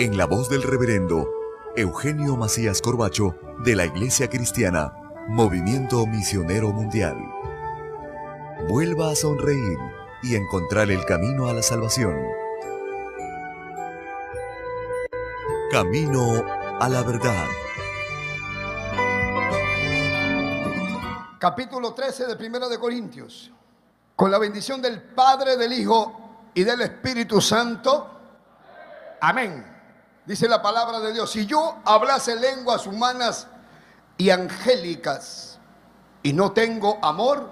en la voz del reverendo Eugenio Macías Corbacho de la Iglesia Cristiana, Movimiento Misionero Mundial. Vuelva a sonreír y encontrar el camino a la salvación. Camino a la verdad. Capítulo 13 de Primera de Corintios. Con la bendición del Padre, del Hijo y del Espíritu Santo. Amén. Dice la palabra de Dios, si yo hablase lenguas humanas y angélicas y no tengo amor,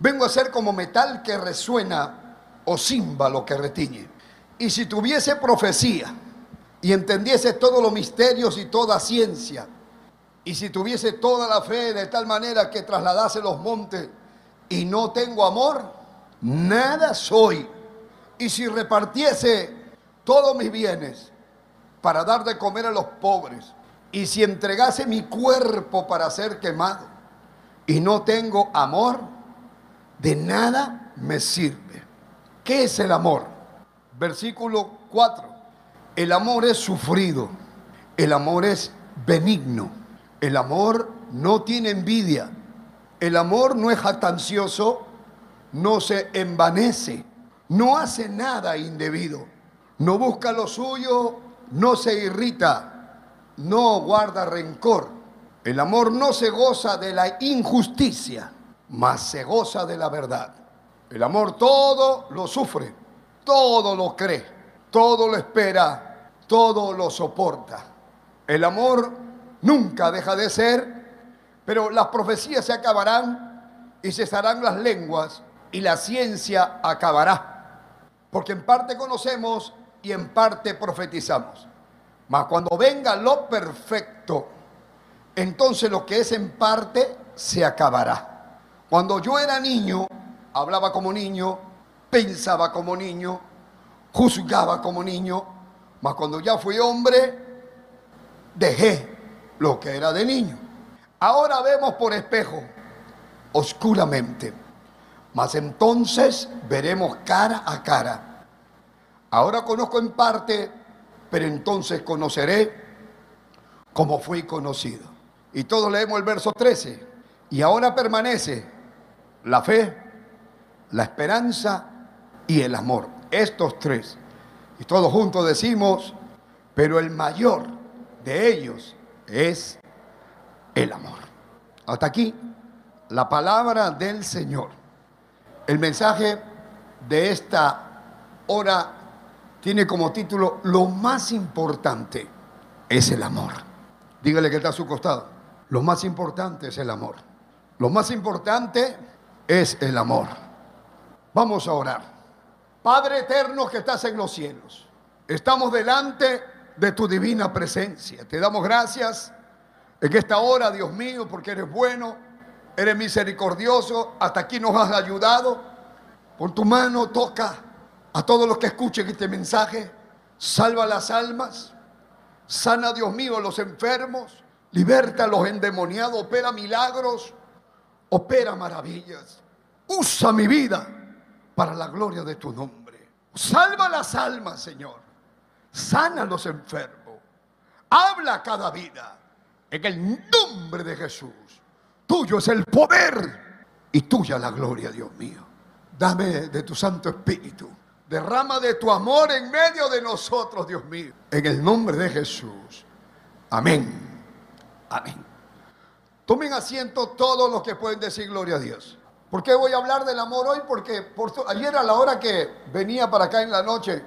vengo a ser como metal que resuena o címbalo que retiñe. Y si tuviese profecía y entendiese todos los misterios y toda ciencia, y si tuviese toda la fe de tal manera que trasladase los montes y no tengo amor, nada soy. Y si repartiese todos mis bienes, para dar de comer a los pobres, y si entregase mi cuerpo para ser quemado, y no tengo amor, de nada me sirve. ¿Qué es el amor? Versículo 4. El amor es sufrido, el amor es benigno, el amor no tiene envidia, el amor no es jactancioso, no se envanece, no hace nada indebido, no busca lo suyo, no se irrita, no guarda rencor. El amor no se goza de la injusticia, mas se goza de la verdad. El amor todo lo sufre, todo lo cree, todo lo espera, todo lo soporta. El amor nunca deja de ser, pero las profecías se acabarán y cesarán las lenguas y la ciencia acabará. Porque en parte conocemos y en parte profetizamos. Mas cuando venga lo perfecto, entonces lo que es en parte se acabará. Cuando yo era niño, hablaba como niño, pensaba como niño, juzgaba como niño, mas cuando ya fui hombre, dejé lo que era de niño. Ahora vemos por espejo, oscuramente, mas entonces veremos cara a cara. Ahora conozco en parte, pero entonces conoceré como fui conocido. Y todos leemos el verso 13. Y ahora permanece la fe, la esperanza y el amor. Estos tres. Y todos juntos decimos, pero el mayor de ellos es el amor. Hasta aquí la palabra del Señor. El mensaje de esta hora tiene como título Lo más importante es el amor. Dígale que está a su costado. Lo más importante es el amor. Lo más importante es el amor. Vamos a orar. Padre eterno que estás en los cielos, estamos delante de tu divina presencia. Te damos gracias en esta hora, Dios mío, porque eres bueno, eres misericordioso, hasta aquí nos has ayudado. Por tu mano toca a todos los que escuchen este mensaje, salva las almas, sana Dios mío los enfermos, liberta a los endemoniados, opera milagros, opera maravillas. Usa mi vida para la gloria de tu nombre. Salva las almas, Señor. Sana a los enfermos. Habla cada vida. En el nombre de Jesús. Tuyo es el poder y tuya la gloria, Dios mío. Dame de tu Santo Espíritu. Derrama de tu amor en medio de nosotros, Dios mío. En el nombre de Jesús. Amén. Amén. Tomen asiento todos los que pueden decir gloria a Dios. ¿Por qué voy a hablar del amor hoy? Porque por, ayer a la hora que venía para acá en la noche,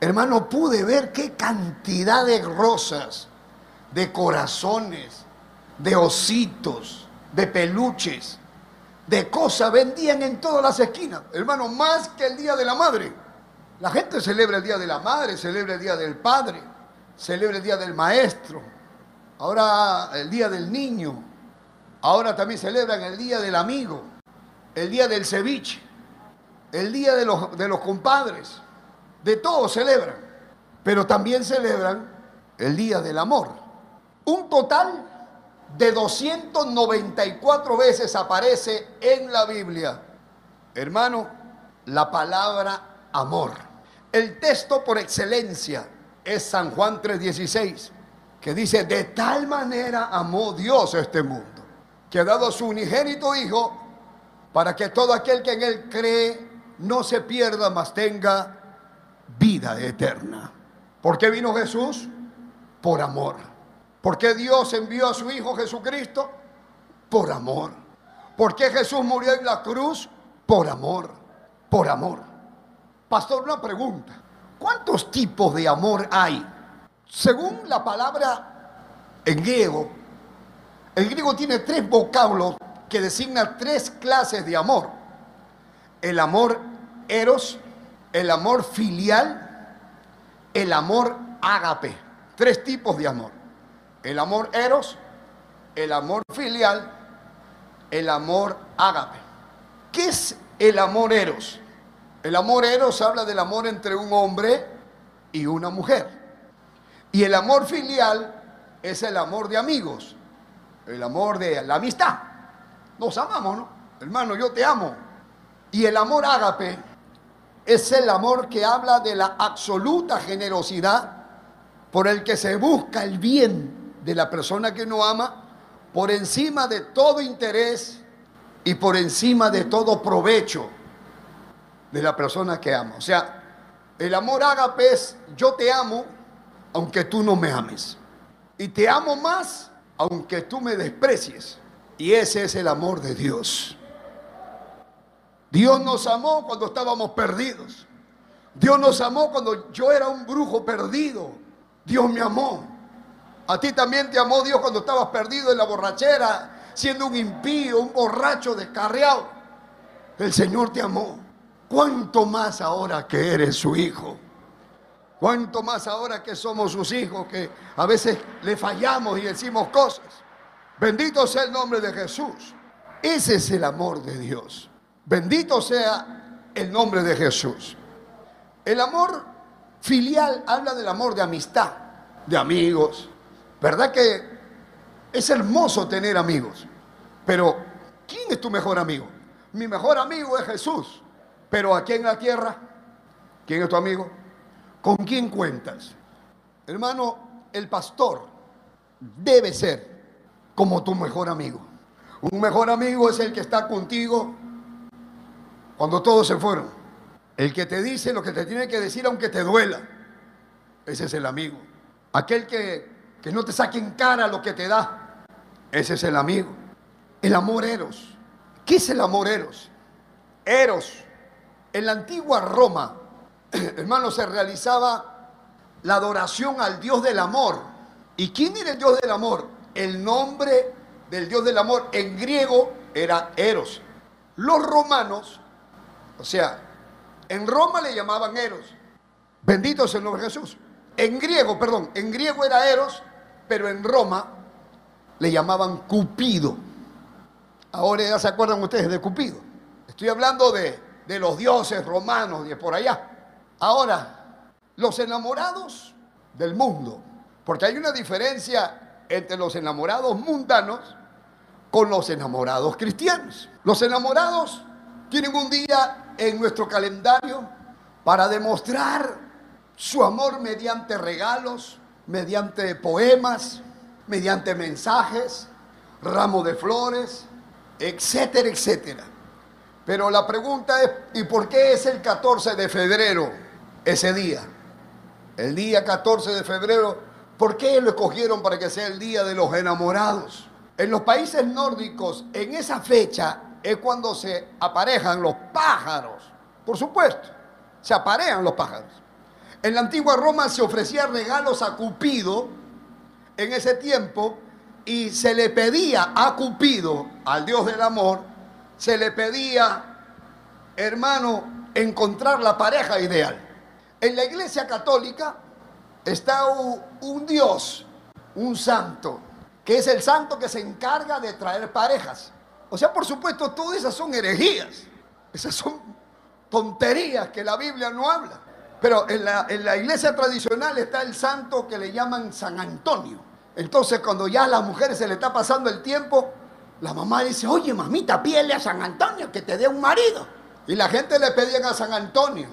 hermano, pude ver qué cantidad de rosas, de corazones, de ositos, de peluches, de cosas vendían en todas las esquinas. Hermano, más que el Día de la Madre. La gente celebra el Día de la Madre, celebra el Día del Padre, celebra el Día del Maestro, ahora el Día del Niño, ahora también celebran el Día del Amigo, el Día del Ceviche, el Día de los, de los compadres, de todos celebran, pero también celebran el Día del Amor. Un total de 294 veces aparece en la Biblia, hermano, la palabra amor. El texto por excelencia es San Juan 3:16, que dice, de tal manera amó Dios a este mundo, que ha dado su unigénito Hijo para que todo aquel que en él cree no se pierda, mas tenga vida eterna. ¿Por qué vino Jesús? Por amor. ¿Por qué Dios envió a su Hijo Jesucristo? Por amor. ¿Por qué Jesús murió en la cruz? Por amor. Por amor. Pastor, una pregunta. ¿Cuántos tipos de amor hay? Según la palabra en griego, el griego tiene tres vocablos que designan tres clases de amor. El amor eros, el amor filial, el amor ágape. Tres tipos de amor el amor eros, el amor filial, el amor ágape. ¿Qué es el amor eros? El amor eros habla del amor entre un hombre y una mujer. Y el amor filial es el amor de amigos, el amor de la amistad. Nos amamos, ¿no? Hermano, yo te amo. Y el amor ágape es el amor que habla de la absoluta generosidad por el que se busca el bien de la persona que no ama por encima de todo interés y por encima de todo provecho de la persona que ama. O sea, el amor ágape es yo te amo aunque tú no me ames. Y te amo más aunque tú me desprecies. Y ese es el amor de Dios. Dios nos amó cuando estábamos perdidos. Dios nos amó cuando yo era un brujo perdido. Dios me amó. A ti también te amó Dios cuando estabas perdido en la borrachera, siendo un impío, un borracho descarriado. El Señor te amó. ¿Cuánto más ahora que eres su hijo? ¿Cuánto más ahora que somos sus hijos, que a veces le fallamos y decimos cosas? Bendito sea el nombre de Jesús. Ese es el amor de Dios. Bendito sea el nombre de Jesús. El amor filial habla del amor de amistad, de amigos, ¿Verdad que es hermoso tener amigos? Pero, ¿quién es tu mejor amigo? Mi mejor amigo es Jesús. Pero aquí en la tierra, ¿quién es tu amigo? ¿Con quién cuentas? Hermano, el pastor debe ser como tu mejor amigo. Un mejor amigo es el que está contigo cuando todos se fueron. El que te dice lo que te tiene que decir aunque te duela. Ese es el amigo. Aquel que que no te saquen cara lo que te da. Ese es el amigo. El amor eros. ¿Qué es el amor eros? Eros. En la antigua Roma, hermano, se realizaba la adoración al Dios del amor. ¿Y quién era el Dios del amor? El nombre del Dios del amor en griego era Eros. Los romanos, o sea, en Roma le llamaban Eros. Bendito sea el nombre de Jesús. En griego, perdón, en griego era Eros pero en Roma le llamaban Cupido. Ahora ya se acuerdan ustedes de Cupido. Estoy hablando de, de los dioses romanos de por allá. Ahora, los enamorados del mundo, porque hay una diferencia entre los enamorados mundanos con los enamorados cristianos. Los enamorados tienen un día en nuestro calendario para demostrar su amor mediante regalos, mediante poemas, mediante mensajes, ramos de flores, etcétera, etcétera. Pero la pregunta es, ¿y por qué es el 14 de febrero ese día? El día 14 de febrero, ¿por qué lo escogieron para que sea el día de los enamorados? En los países nórdicos, en esa fecha es cuando se aparejan los pájaros. Por supuesto, se aparean los pájaros. En la antigua Roma se ofrecían regalos a Cupido en ese tiempo y se le pedía a Cupido, al Dios del amor, se le pedía, hermano, encontrar la pareja ideal. En la iglesia católica está un, Dios, un santo, que es el santo que se encarga de traer parejas. O sea, por supuesto, todas esas son herejías. Esas son tonterías que la Biblia no habla. Pero en la, en la iglesia tradicional está el santo que le llaman San Antonio. Entonces, cuando ya a las mujeres se le está pasando el tiempo, la mamá dice, oye, mamita, pídele a San Antonio que te dé un marido. Y la gente le pedían a San Antonio.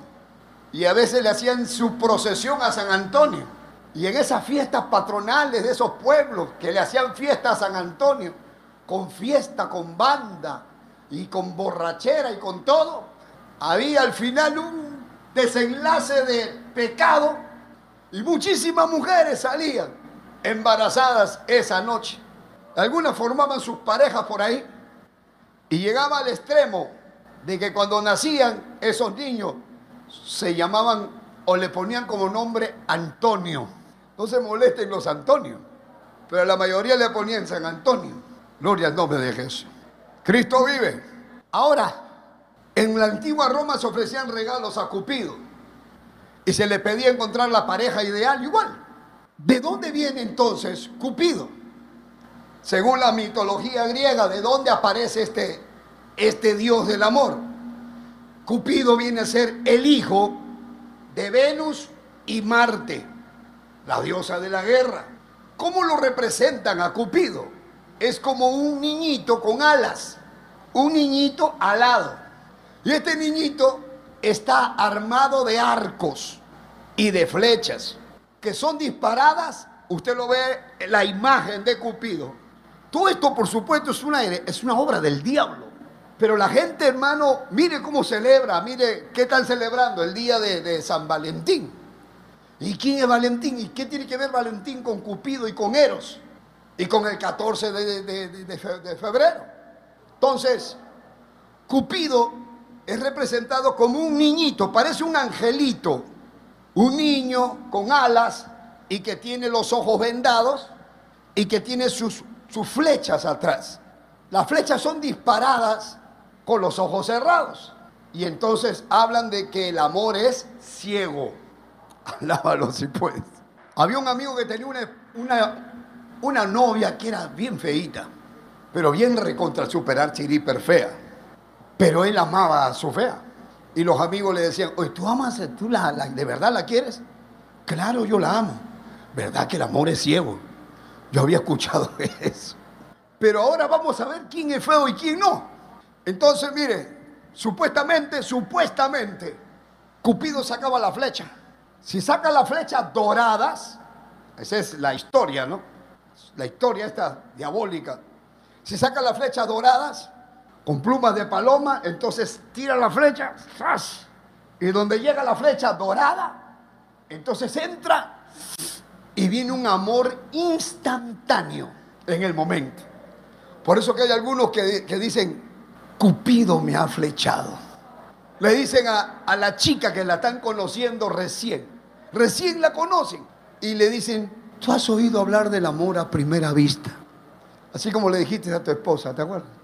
Y a veces le hacían su procesión a San Antonio. Y en esas fiestas patronales de esos pueblos que le hacían fiesta a San Antonio, con fiesta, con banda y con borrachera y con todo, había al final un desenlace de pecado y muchísimas mujeres salían embarazadas esa noche. Algunas formaban sus parejas por ahí y llegaba al extremo de que cuando nacían esos niños se llamaban o le ponían como nombre Antonio. No se molesten los Antonios, pero la mayoría le ponían San Antonio. Gloria al nombre de Jesús. Cristo vive. Ahora, en la antigua Roma se ofrecían regalos a Cupido y se le pedía encontrar la pareja ideal igual. ¿De dónde viene entonces Cupido? Según la mitología griega, ¿de dónde aparece este, este dios del amor? Cupido viene a ser el hijo de Venus y Marte, la diosa de la guerra. ¿Cómo lo representan a Cupido? Es como un niñito con alas, un niñito alado. Y este niñito está armado de arcos y de flechas que son disparadas. Usted lo ve en la imagen de Cupido todo esto, por supuesto, es una, es una obra del diablo. Pero la gente, hermano, mire cómo celebra, mire qué están celebrando el día de, San Valentín. ¿Y quién es Valentín? ¿Y qué tiene que ver Valentín con Cupido y con Eros? Y con el 14 de febrero. Entonces, Cupido es representado como un niñito, parece un angelito, un niño con alas y que tiene los ojos vendados y que tiene sus sus flechas atrás. Las flechas son disparadas con los ojos cerrados. Y entonces hablan de que el amor es ciego. Alábalo si puedes. Había un amigo que tenía una, una, novia que era bien feita, pero bien recontra superar hiper fea. Pero él amaba a su fea. Y los amigos le decían, oye, ¿tú amas, tú la, de verdad la quieres? Claro, yo la amo. ¿Verdad que el amor es ciego? Yo había escuchado eso. Pero ahora vamos a ver quién es feo y quién no. Entonces, mire, supuestamente, supuestamente, Cupido sacaba la flecha. Si saca las flechas doradas, esa es la historia, ¿no? La historia esta diabólica. Si saca las flechas doradas, con plumas de paloma, entonces tira la flecha, ¡zas! y donde llega la flecha dorada, entonces entra y viene un amor instantáneo en el momento. Por eso que hay algunos que, dicen, Cupido me ha flechado. Le dicen a, a la chica que la están conociendo recién, recién la conocen, y le dicen, tú has oído hablar del amor a primera vista. Así como le dijiste a tu esposa, ¿te acuerdas?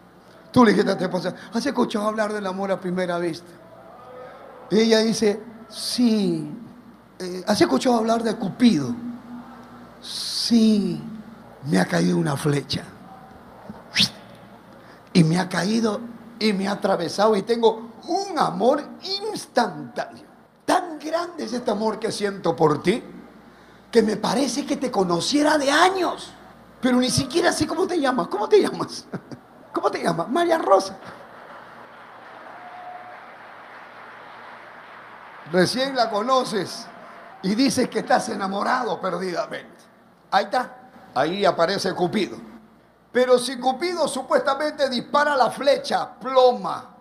Tú le dijiste a tu esposa, ¿has escuchado hablar del amor a primera vista? Y ella dice, sí, eh, ¿has escuchado hablar de Cupido? sí, me ha caído una flecha. Y me ha caído y me ha atravesado y tengo un amor instantáneo. Tan grande es este amor que siento por ti que me parece que te conociera de años. Pero ni siquiera sé cómo te llamas. ¿Cómo te llamas? ¿Cómo te llamas? María Rosa. Recién la conoces y dices que estás enamorado perdidamente. Ahí está. Ahí aparece Cupido. Pero si Cupido supuestamente dispara la flecha, ploma,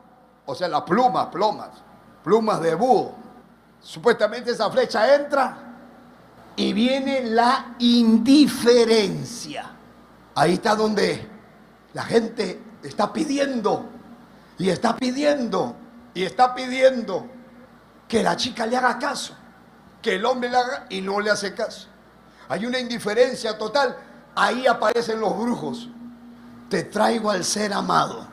o sea, las plumas, plumas, plumas de búho, supuestamente esa flecha entra y viene la indiferencia. Ahí está donde la gente está pidiendo y está pidiendo y está pidiendo que la chica le haga caso, que el hombre le haga y no le hace caso. Hay una indiferencia total. Ahí aparecen los brujos. Te traigo al ser amado,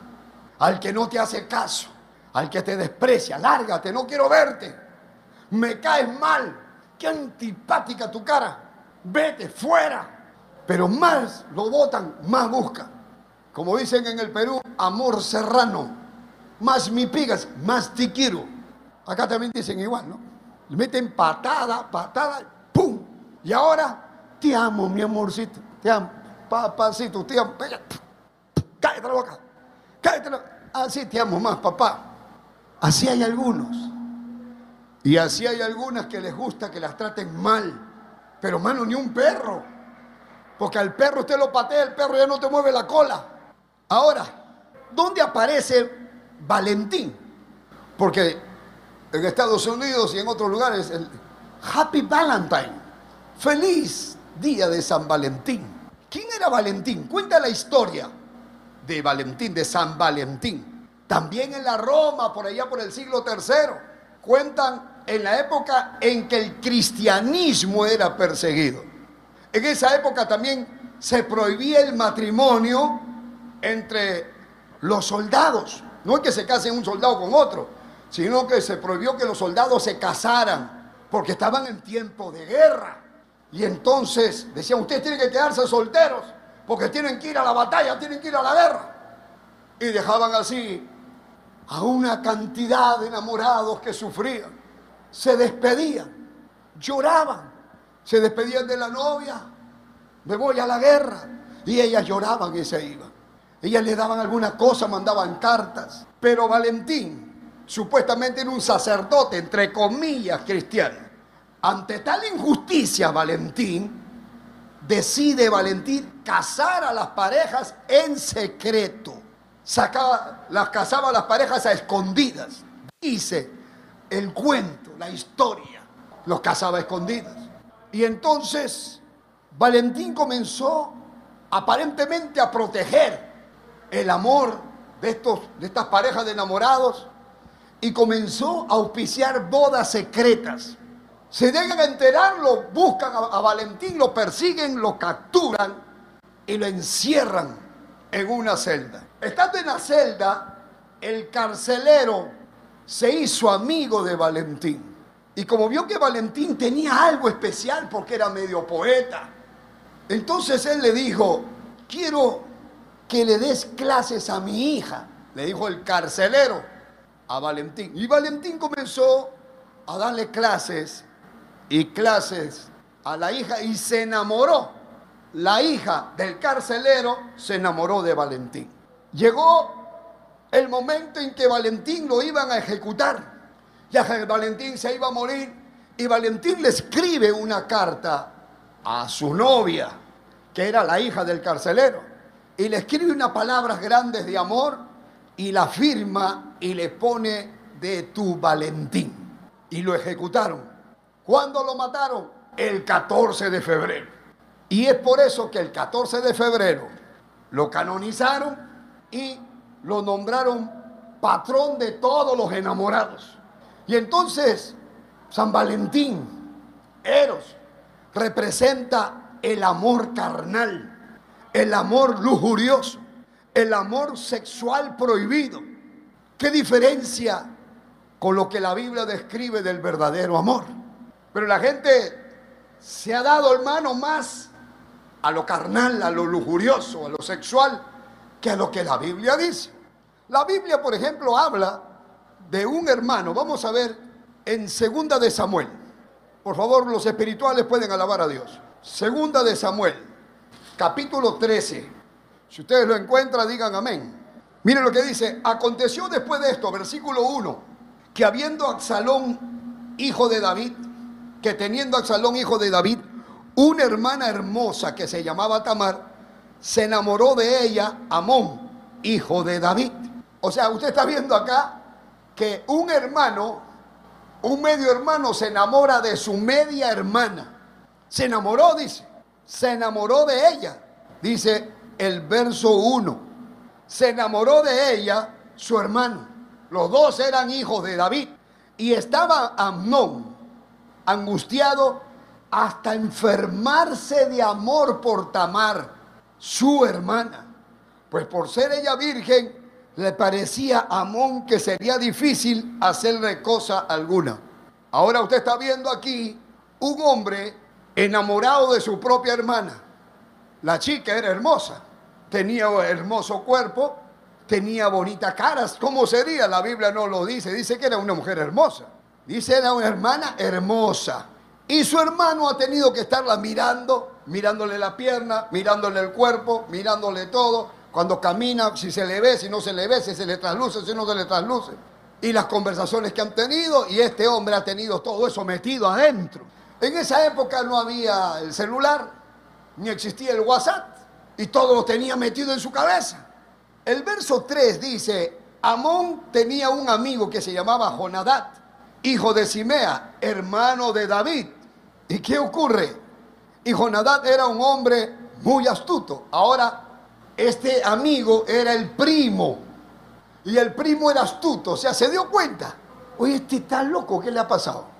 al que no te hace caso, al que te desprecia. Lárgate, no quiero verte. Me caes mal. Qué antipática tu cara. Vete fuera. Pero más lo votan, más busca. Como dicen en el Perú, amor serrano. Más mi pigas, más te quiero. Acá también dicen igual, ¿no? Le meten patada, patada, ¡pum! Y ahora, te amo, mi amorcito. Te amo, papacito, te amo. Cállate la boca. Cállate la boca. Así te amo más, papá. Así hay algunos. Y así hay algunas que les gusta que las traten mal. Pero, mano, ni un perro. Porque al perro usted lo patea, el perro ya no te mueve la cola. Ahora, ¿dónde aparece Valentín? Porque en Estados Unidos y en otros lugares, el Happy Valentine. Feliz día de San Valentín. ¿Quién era Valentín? Cuenta la historia de Valentín, de San Valentín. También en la Roma, por allá por el siglo III, cuentan en la época en que el cristianismo era perseguido. En esa época también se prohibía el matrimonio entre los soldados. No es que se case un soldado con otro, sino que se prohibió que los soldados se casaran, porque estaban en tiempo de guerra. Y entonces decían, ustedes tienen que quedarse solteros, porque tienen que ir a la batalla, tienen que ir a la guerra. Y dejaban así a una cantidad de enamorados que sufrían. Se despedían, lloraban, se despedían de la novia, me voy a la guerra. Y ellas lloraban y se iban. Ellas le daban alguna cosa, mandaban cartas. Pero Valentín, supuestamente era un sacerdote, entre comillas, cristiano. Ante tal injusticia, Valentín decide Valentín casar a las parejas en secreto. Sacaba, las casaba a las parejas a escondidas. Dice el cuento, la historia, los casaba a escondidas. Y entonces Valentín comenzó aparentemente a proteger el amor de, estos, de estas parejas de enamorados y comenzó a auspiciar bodas secretas. Se dejan enterarlo, buscan a, a Valentín, lo persiguen, lo capturan y lo encierran en una celda. Estando en la celda, el carcelero se hizo amigo de Valentín. Y como vio que Valentín tenía algo especial porque era medio poeta, entonces él le dijo, quiero que le des clases a mi hija, le dijo el carcelero a Valentín. Y Valentín comenzó a darle clases y clases a la hija y se enamoró. La hija del carcelero se enamoró de Valentín. Llegó el momento en que Valentín lo iban a ejecutar. Ya Valentín se iba a morir y Valentín le escribe una carta a su novia, que era la hija del carcelero, y le escribe unas palabras grandes de amor y la firma y le pone de tu Valentín. Y lo ejecutaron. ¿Cuándo lo mataron? El 14 de febrero. Y es por eso que el 14 de febrero lo canonizaron y lo nombraron patrón de todos los enamorados. Y entonces San Valentín, Eros, representa el amor carnal, el amor lujurioso, el amor sexual prohibido. ¿Qué diferencia con lo que la Biblia describe del verdadero amor? Pero la gente se ha dado, hermano, más a lo carnal, a lo lujurioso, a lo sexual, que a lo que la Biblia dice. La Biblia, por ejemplo, habla de un hermano. Vamos a ver en Segunda de Samuel. Por favor, los espirituales pueden alabar a Dios. Segunda de Samuel. Capítulo 13. Si ustedes lo encuentran, digan amén. Miren lo que dice, aconteció después de esto, versículo 1, que habiendo Absalón, hijo de David, que teniendo Absalón, hijo de David, una hermana hermosa que se llamaba Tamar, se enamoró de ella Amón, hijo de David. O sea, usted está viendo acá que un hermano, un medio hermano se enamora de su media hermana. Se enamoró, dice. Se enamoró de ella. Dice el verso 1. Se enamoró de ella su hermano. Los dos eran hijos de David. Y estaba Amnón angustiado hasta enfermarse de amor por Tamar, su hermana. Pues por ser ella virgen, le parecía a Amón que sería difícil hacerle cosa alguna. Ahora usted está viendo aquí un hombre enamorado de su propia hermana. La chica era hermosa, tenía hermoso cuerpo, tenía bonita cara. ¿Cómo sería? La Biblia no lo dice, dice que era una mujer hermosa. Dice era una hermana hermosa. Y su hermano ha tenido que estarla mirando, mirándole la pierna, mirándole el cuerpo, mirándole todo. Cuando camina, si se le ve, si no se le ve, si se le trasluce, si no se le trasluce. Y las conversaciones que han tenido, y este hombre ha tenido todo eso metido adentro. En esa época no había el celular, ni existía el WhatsApp, y todo lo tenía metido en su cabeza. El verso 3 dice, Amón tenía un amigo que se llamaba Jonadad, hijo de Simea, hermano de David. ¿Y qué ocurre? Y Jonadad era un hombre muy astuto. Ahora, este amigo era el primo. Y el primo era astuto. O sea, se dio cuenta. Oye, este está loco, ¿qué le ha pasado?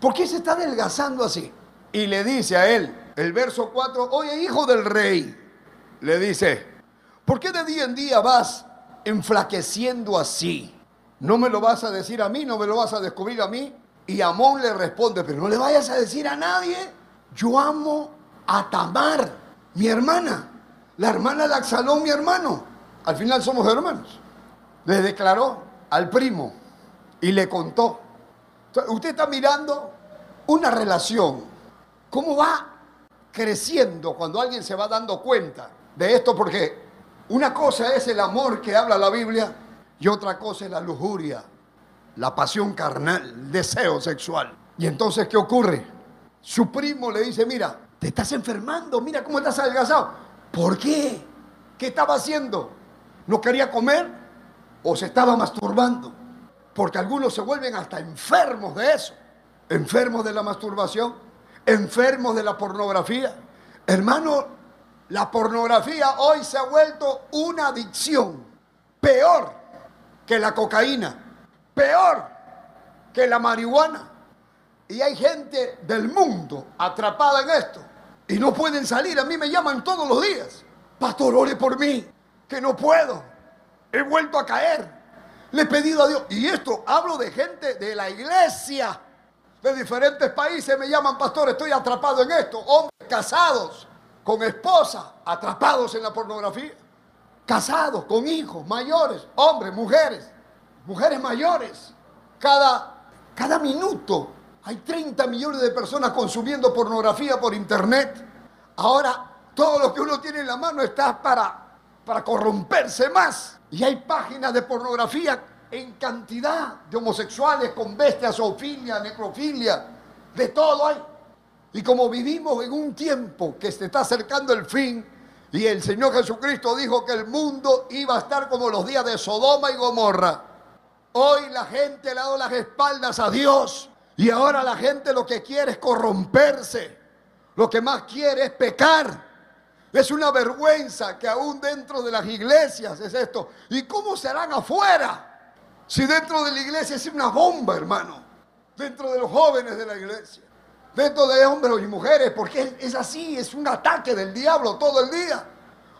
¿Por qué se está adelgazando así? Y le dice a él, el verso 4, oye, hijo del rey, le dice, ¿por qué de día en día vas enflaqueciendo así? No me lo vas a decir a mí, no me lo vas a descubrir a mí. Y Amón le responde, pero no le vayas a decir a nadie. Yo amo a Tamar, mi hermana, la hermana de Axalón, mi hermano. Al final somos hermanos. Le declaró al primo y le contó. Usted está mirando una relación, cómo va creciendo cuando alguien se va dando cuenta de esto, porque una cosa es el amor que habla la Biblia y otra cosa es la lujuria, la pasión carnal, el deseo sexual. Y entonces, ¿qué ocurre? Su primo le dice, mira, te estás enfermando, mira cómo estás adelgazado. ¿Por qué? ¿Qué estaba haciendo? ¿No quería comer o se estaba masturbando? Porque algunos se vuelven hasta enfermos de eso. Enfermos de la masturbación, enfermos de la pornografía. Hermano, la pornografía hoy se ha vuelto una adicción. Peor que la cocaína, peor que la marihuana. Y hay gente del mundo atrapada en esto y no pueden salir. A mí me llaman todos los días. Pastor, ore por mí, que no puedo. He vuelto a caer. Le he pedido a Dios. Y esto hablo de gente de la iglesia, de diferentes países. Me llaman, pastor, estoy atrapado en esto. Hombres casados, con esposa, atrapados en la pornografía casados, con hijos, mayores, hombres, mujeres, mujeres mayores. Cada, cada minuto hay 30 millones de personas consumiendo pornografía por internet. Ahora todo lo que uno tiene en la mano está para, para corromperse más. Y hay páginas de pornografía en cantidad de homosexuales con bestias, zoofilia, necrofilia, de todo hay. Y como vivimos en un tiempo que se está acercando el fin, y el Señor Jesucristo dijo que el mundo iba a estar como los días de Sodoma y Gomorra. Hoy la gente le ha dado las espaldas a Dios y ahora la gente lo que quiere es corromperse. Lo que más quiere es pecar. Es una vergüenza que aún dentro de las iglesias es esto. ¿Y cómo serán afuera? Si dentro de la iglesia es una bomba, hermano. Dentro de los jóvenes de la iglesia dentro de hombres y mujeres, porque es así, es un ataque del diablo todo el día.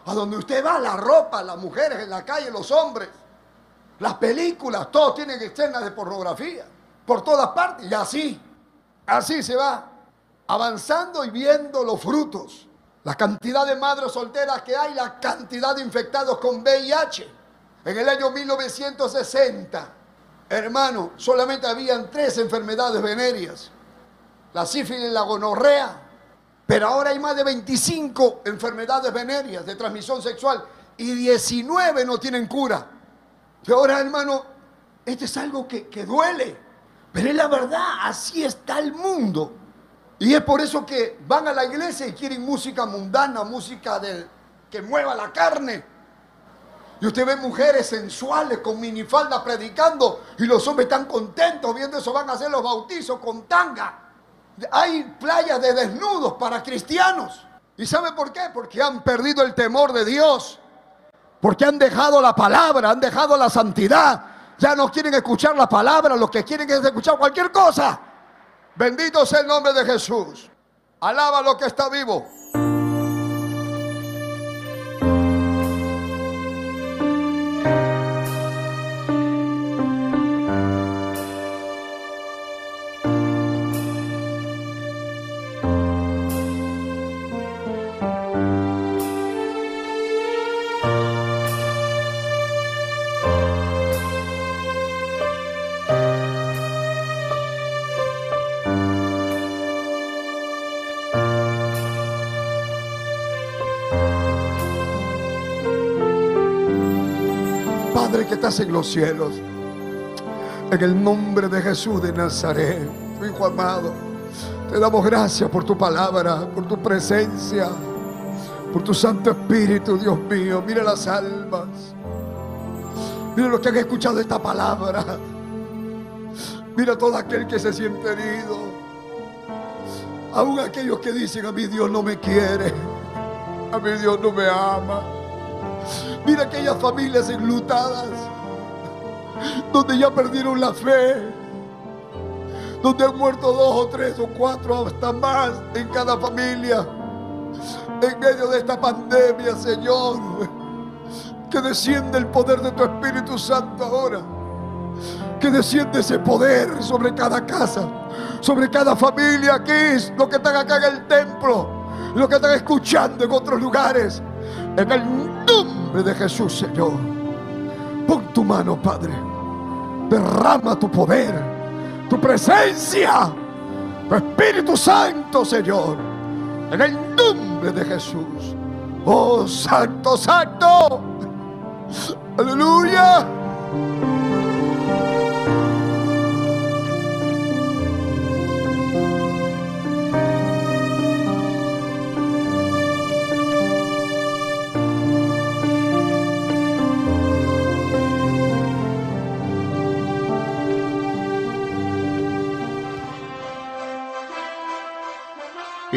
A donde usted va, la ropa, las mujeres en la calle, los hombres, las películas, todos tienen escenas de pornografía, por todas partes, y así, así se va avanzando y viendo los frutos. La cantidad de madres solteras que hay, la cantidad de infectados con VIH. En el año 1960, hermano, solamente habían tres enfermedades venéreas la sífilis, la gonorrea Pero ahora hay más de 25 enfermedades venéreas de transmisión sexual y 19 no tienen cura. Y ahora, hermano, esto es algo que, que duele. Pero es la verdad, así está el mundo. Y es por eso que van a la iglesia y quieren música mundana, música de, que mueva la carne. Y usted ve mujeres sensuales con minifalda predicando y los hombres están contentos viendo eso, van a hacer los bautizos con tanga. Hay playas de desnudos para cristianos. ¿Y sabe por qué? Porque han perdido el temor de Dios. Porque han dejado la palabra, han dejado la santidad. Ya no quieren escuchar la palabra, lo que quieren es escuchar cualquier cosa. Bendito sea el nombre de Jesús. Alaba lo que está vivo. En los cielos, en el nombre de Jesús de Nazaret, tu Hijo amado, te damos gracias por tu palabra, por tu presencia, por tu Santo Espíritu, Dios mío. Mira las almas, mira los que han escuchado esta palabra, mira todo aquel que se siente herido, aún aquellos que dicen a mi Dios no me quiere, a mi Dios no me ama. Mira aquellas familias enlutadas, donde ya perdieron la fe, donde han muerto dos o tres o cuatro, hasta más en cada familia, en medio de esta pandemia, Señor. Que desciende el poder de tu Espíritu Santo ahora. Que desciende ese poder sobre cada casa, sobre cada familia aquí, lo que están acá en el templo, lo que están escuchando en otros lugares. En el nombre de Jesús, Señor. Pon tu mano, Padre. Derrama tu poder, tu presencia, tu Espíritu Santo, Señor. En el nombre de Jesús. Oh, Santo, Santo. Aleluya.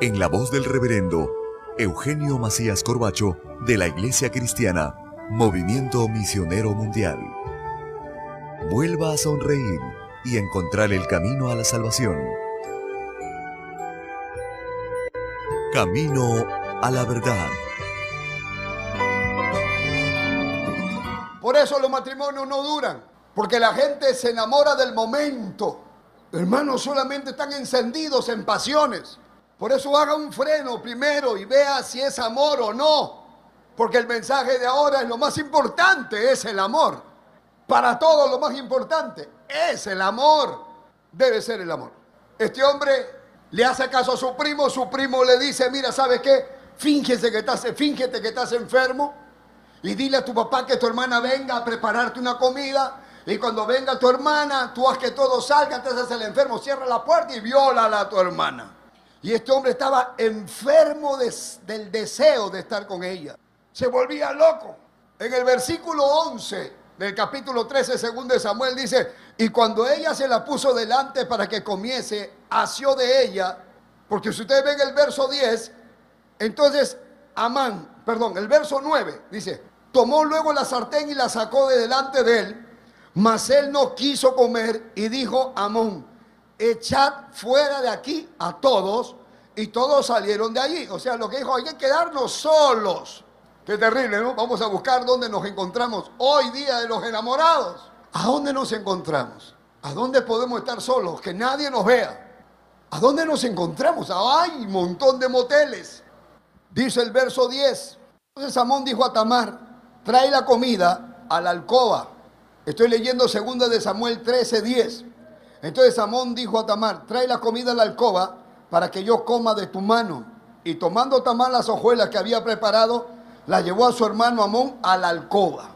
en la voz del reverendo Eugenio Macías Corbacho de la Iglesia Cristiana, Movimiento Misionero Mundial. Vuelva a sonreír y encontrar el camino a la salvación. Camino a la verdad. Por eso los matrimonios no duran, porque la gente se enamora del momento. Hermanos, solamente están encendidos en pasiones. Por eso haga un freno primero y vea si es amor o no. Porque el mensaje de ahora es lo más importante, es el amor. Para todos lo más importante es el amor. Debe ser el amor. Este hombre le hace caso a su primo, su primo le dice, mira, ¿sabes qué? Fíngese que estás, fíngete que estás enfermo y dile a tu papá que tu hermana venga a prepararte una comida y cuando venga tu hermana, tú haz que todo salga, entonces el enfermo cierra la puerta y viola a tu hermana. Y este hombre estaba enfermo del deseo de estar con ella. Se volvía loco. En el versículo 11 del capítulo 13, segundo de Samuel, dice, y cuando ella se la puso delante para que comiese, asió de ella, porque si ustedes ven el verso 10, entonces Amán, perdón, el verso 9, dice, tomó luego la sartén y la sacó de delante de él, mas él no quiso comer y dijo Amón, echad fuera de aquí a todos. Y todos salieron de allí. O sea, lo que dijo, hay que quedarnos solos. Qué terrible, ¿no? Vamos a buscar dónde nos encontramos hoy día de los enamorados. ¿A dónde nos encontramos? ¿A dónde podemos estar solos? Que nadie nos vea. ¿A dónde nos encontramos? Hay un montón de moteles. Dice el verso 10. Entonces Samón dijo a Tamar, trae la comida a la alcoba. Estoy leyendo 2 de Samuel 13, 10. Entonces Amón dijo a Tamar, trae la comida a la alcoba para que yo coma de tu mano. Y tomando Tamar las hojuelas que había preparado, la llevó a su hermano Amón a la alcoba.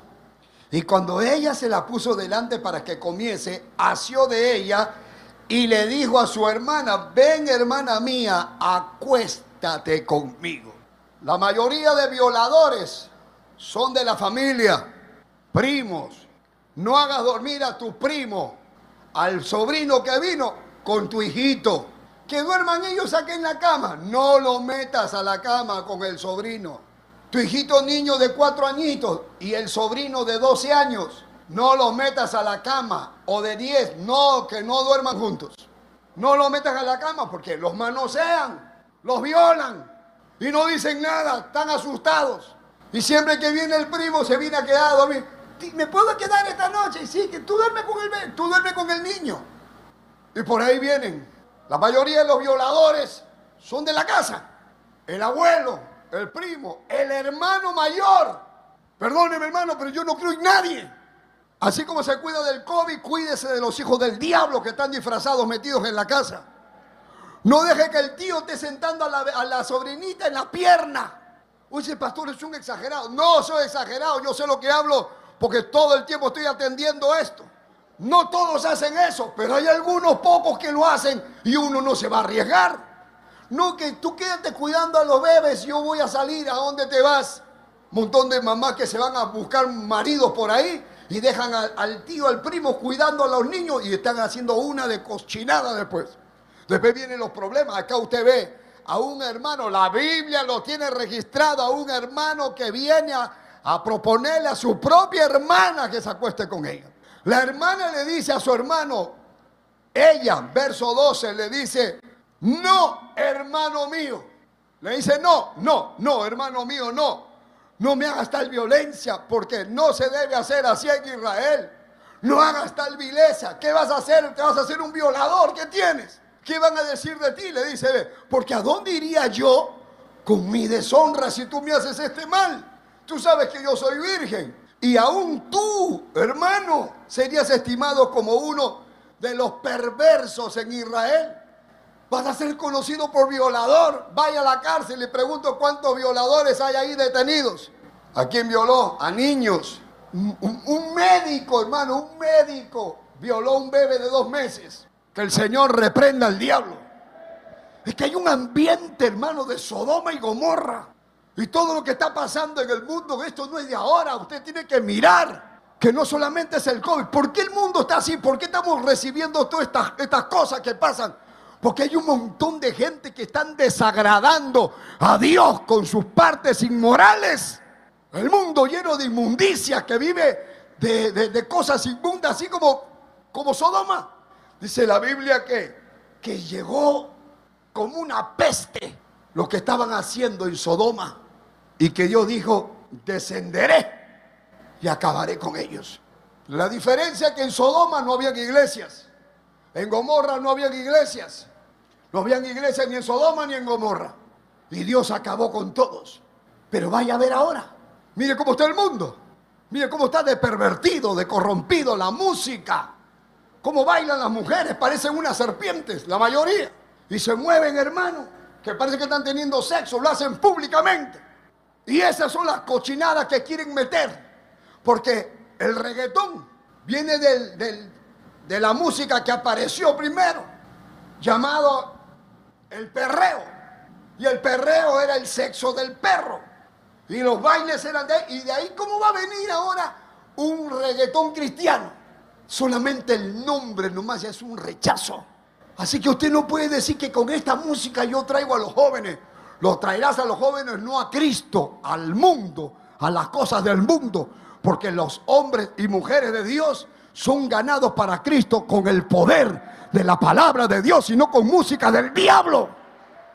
Y cuando ella se la puso delante para que comiese, asió de ella y le dijo a su hermana, ven hermana mía, acuéstate conmigo. La mayoría de violadores son de la familia, primos. No hagas dormir a tu primo al sobrino que vino con tu hijito. Que duerman ellos aquí en la cama. No lo metas a la cama con el sobrino. Tu hijito niño de cuatro añitos y el sobrino de 12 años. No los metas a la cama. O de 10. No, que no duerman juntos. No los metas a la cama porque los manosean, los violan y no dicen nada. Están asustados. Y siempre que viene el primo se viene a quedar a dormir. ¿Me puedo quedar esta noche? Y sí, que tú duermes con el, tú duermes con el niño. Y por ahí vienen. La mayoría de los violadores son de la casa. El abuelo, el primo, el hermano mayor. Perdóneme hermano, pero yo no creo en nadie. Así como se cuida del COVID, cuídese de los hijos del diablo que están disfrazados, metidos en la casa. No deje que el tío esté sentando a la, a la sobrinita en la pierna. Oye, el pastor es un exagerado. No soy exagerado, yo sé lo que hablo porque todo el tiempo estoy atendiendo esto. No todos hacen eso, pero hay algunos pocos que lo hacen y uno no se va a arriesgar. No que tú quédate cuidando a los bebés, yo voy a salir, ¿a dónde te vas? Montón de mamás que se van a buscar maridos por ahí y dejan al, al tío, al primo cuidando a los niños y están haciendo una de cochinada después. Después vienen los problemas. Acá usted ve a un hermano, la Biblia lo tiene registrado, a un hermano que viene a, a proponerle a su propia hermana que se acueste con ella. La hermana le dice a su hermano, ella, verso 12, le dice, no, hermano mío. Le dice, no, no, no, hermano mío, no. No me hagas tal violencia porque no se debe hacer así en Israel. No hagas tal vileza. ¿Qué vas a hacer? Te vas a hacer un violador. ¿Qué tienes? ¿Qué van a decir de ti? Le dice, porque ¿a dónde iría yo con mi deshonra si tú me haces este mal? Tú sabes que yo soy virgen. Y aún tú, hermano, serías estimado como uno de los perversos en Israel. Vas a ser conocido por violador. Vaya a la cárcel y pregunto cuántos violadores hay ahí detenidos. ¿A quién violó? A niños. Un, médico, hermano, un médico violó a un bebé de dos meses. Que el Señor reprenda al diablo. Es que hay un ambiente, hermano, de Sodoma y Gomorra. Y todo lo que está pasando en el mundo, esto no es de ahora. Usted tiene que mirar que no solamente es el COVID. ¿Por qué el mundo está así? ¿Por qué estamos recibiendo todas estas, estas cosas que pasan? Porque hay un montón de gente que están desagradando a Dios con sus partes inmorales. El mundo lleno de inmundicias que vive de, de cosas inmundas, así como, como Sodoma. Dice la Biblia que, que llegó como una peste lo que estaban haciendo en Sodoma y que Dios dijo, descenderé y acabaré con ellos. La diferencia es que en Sodoma no había iglesias, en Gomorra no había iglesias, no había iglesias ni en Sodoma ni en Gomorra. Y Dios acabó con todos. Pero vaya a ver ahora, mire cómo está el mundo, mire cómo está de pervertido, de corrompido la música, cómo bailan las mujeres, parecen unas serpientes, la mayoría, y se mueven hermano, que parece que están teniendo sexo, lo hacen públicamente. Y esas son las cochinadas que quieren meter. Porque el reggaetón viene de la música que apareció primero, llamado el perreo. Y el perreo era el sexo del perro. Y los bailes eran de. Y de ahí, ¿cómo va a venir ahora un reggaetón cristiano? Solamente el nombre nomás es un rechazo. Así que usted no puede decir que con esta música yo traigo a los jóvenes. Lo traerás a los jóvenes no a Cristo, al mundo, a las cosas del mundo. Porque los hombres y mujeres de Dios son ganados para Cristo con el poder de la palabra de Dios y no con música del diablo.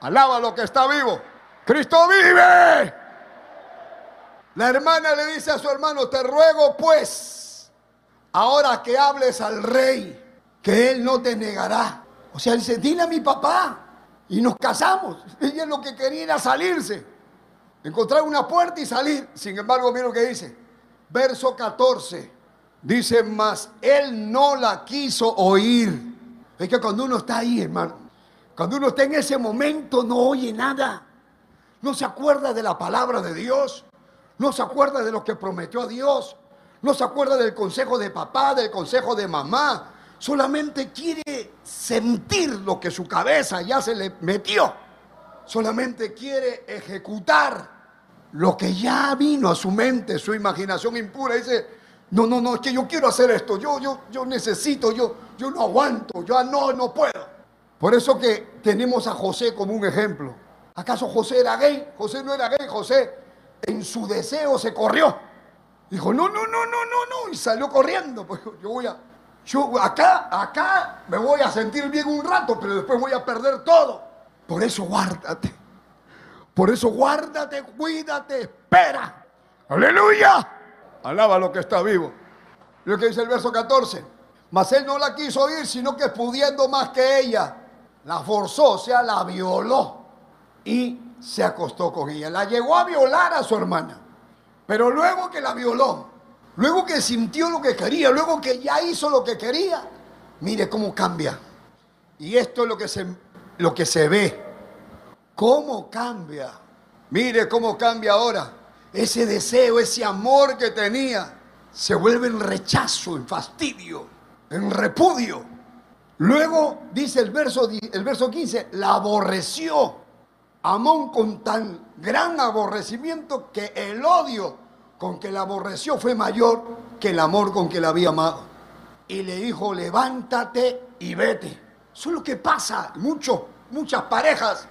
Alaba lo que está vivo. Cristo vive. La hermana le dice a su hermano, te ruego pues, ahora que hables al rey, que él no te negará. O sea, dice, dile a mi papá. Y nos casamos. Ella lo que quería era salirse. Encontrar una puerta y salir. Sin embargo, mira lo que dice. Verso 14. Dice, mas él no la quiso oír. Es que cuando uno está ahí, hermano, cuando uno está en ese momento, no oye nada. No se acuerda de la palabra de Dios. No se acuerda de lo que prometió a Dios. No se acuerda del consejo de papá, del consejo de mamá solamente quiere sentir lo que su cabeza ya se le metió. Solamente quiere ejecutar lo que ya vino a su mente, su imaginación impura. Dice, no, no, no, es que yo quiero hacer esto, yo, yo, yo necesito, yo, yo no aguanto, yo no, no puedo. Por eso que tenemos a José como un ejemplo. ¿Acaso José era gay? José no era gay, José en su deseo se corrió. Dijo, no, no, no, no, no, no, y salió corriendo. Pues yo voy a, yo acá, acá me voy a sentir bien un rato, pero después voy a perder todo. Por eso guárdate. Por eso guárdate, cuídate, espera. Aleluya. Alaba lo que está vivo. Lo que dice el verso 14. Mas él no la quiso oír, sino que pudiendo más que ella, la forzó, o sea, la violó y se acostó con ella. La llegó a violar a su hermana. Pero luego que la violó, Luego que sintió lo que quería, luego que ya hizo lo que quería, mire cómo cambia. Y esto es lo que se, lo que se ve. ¿Cómo cambia? Mire cómo cambia ahora. Ese deseo, ese amor que tenía, se vuelve en rechazo, en fastidio, en repudio. Luego dice el verso, el verso 15, la aborreció. Amón con tan gran aborrecimiento que el odio con que la aborreció fue mayor que el amor con que la había amado. Y le dijo, levántate y vete. Eso es lo que pasa. Muchos, muchas parejas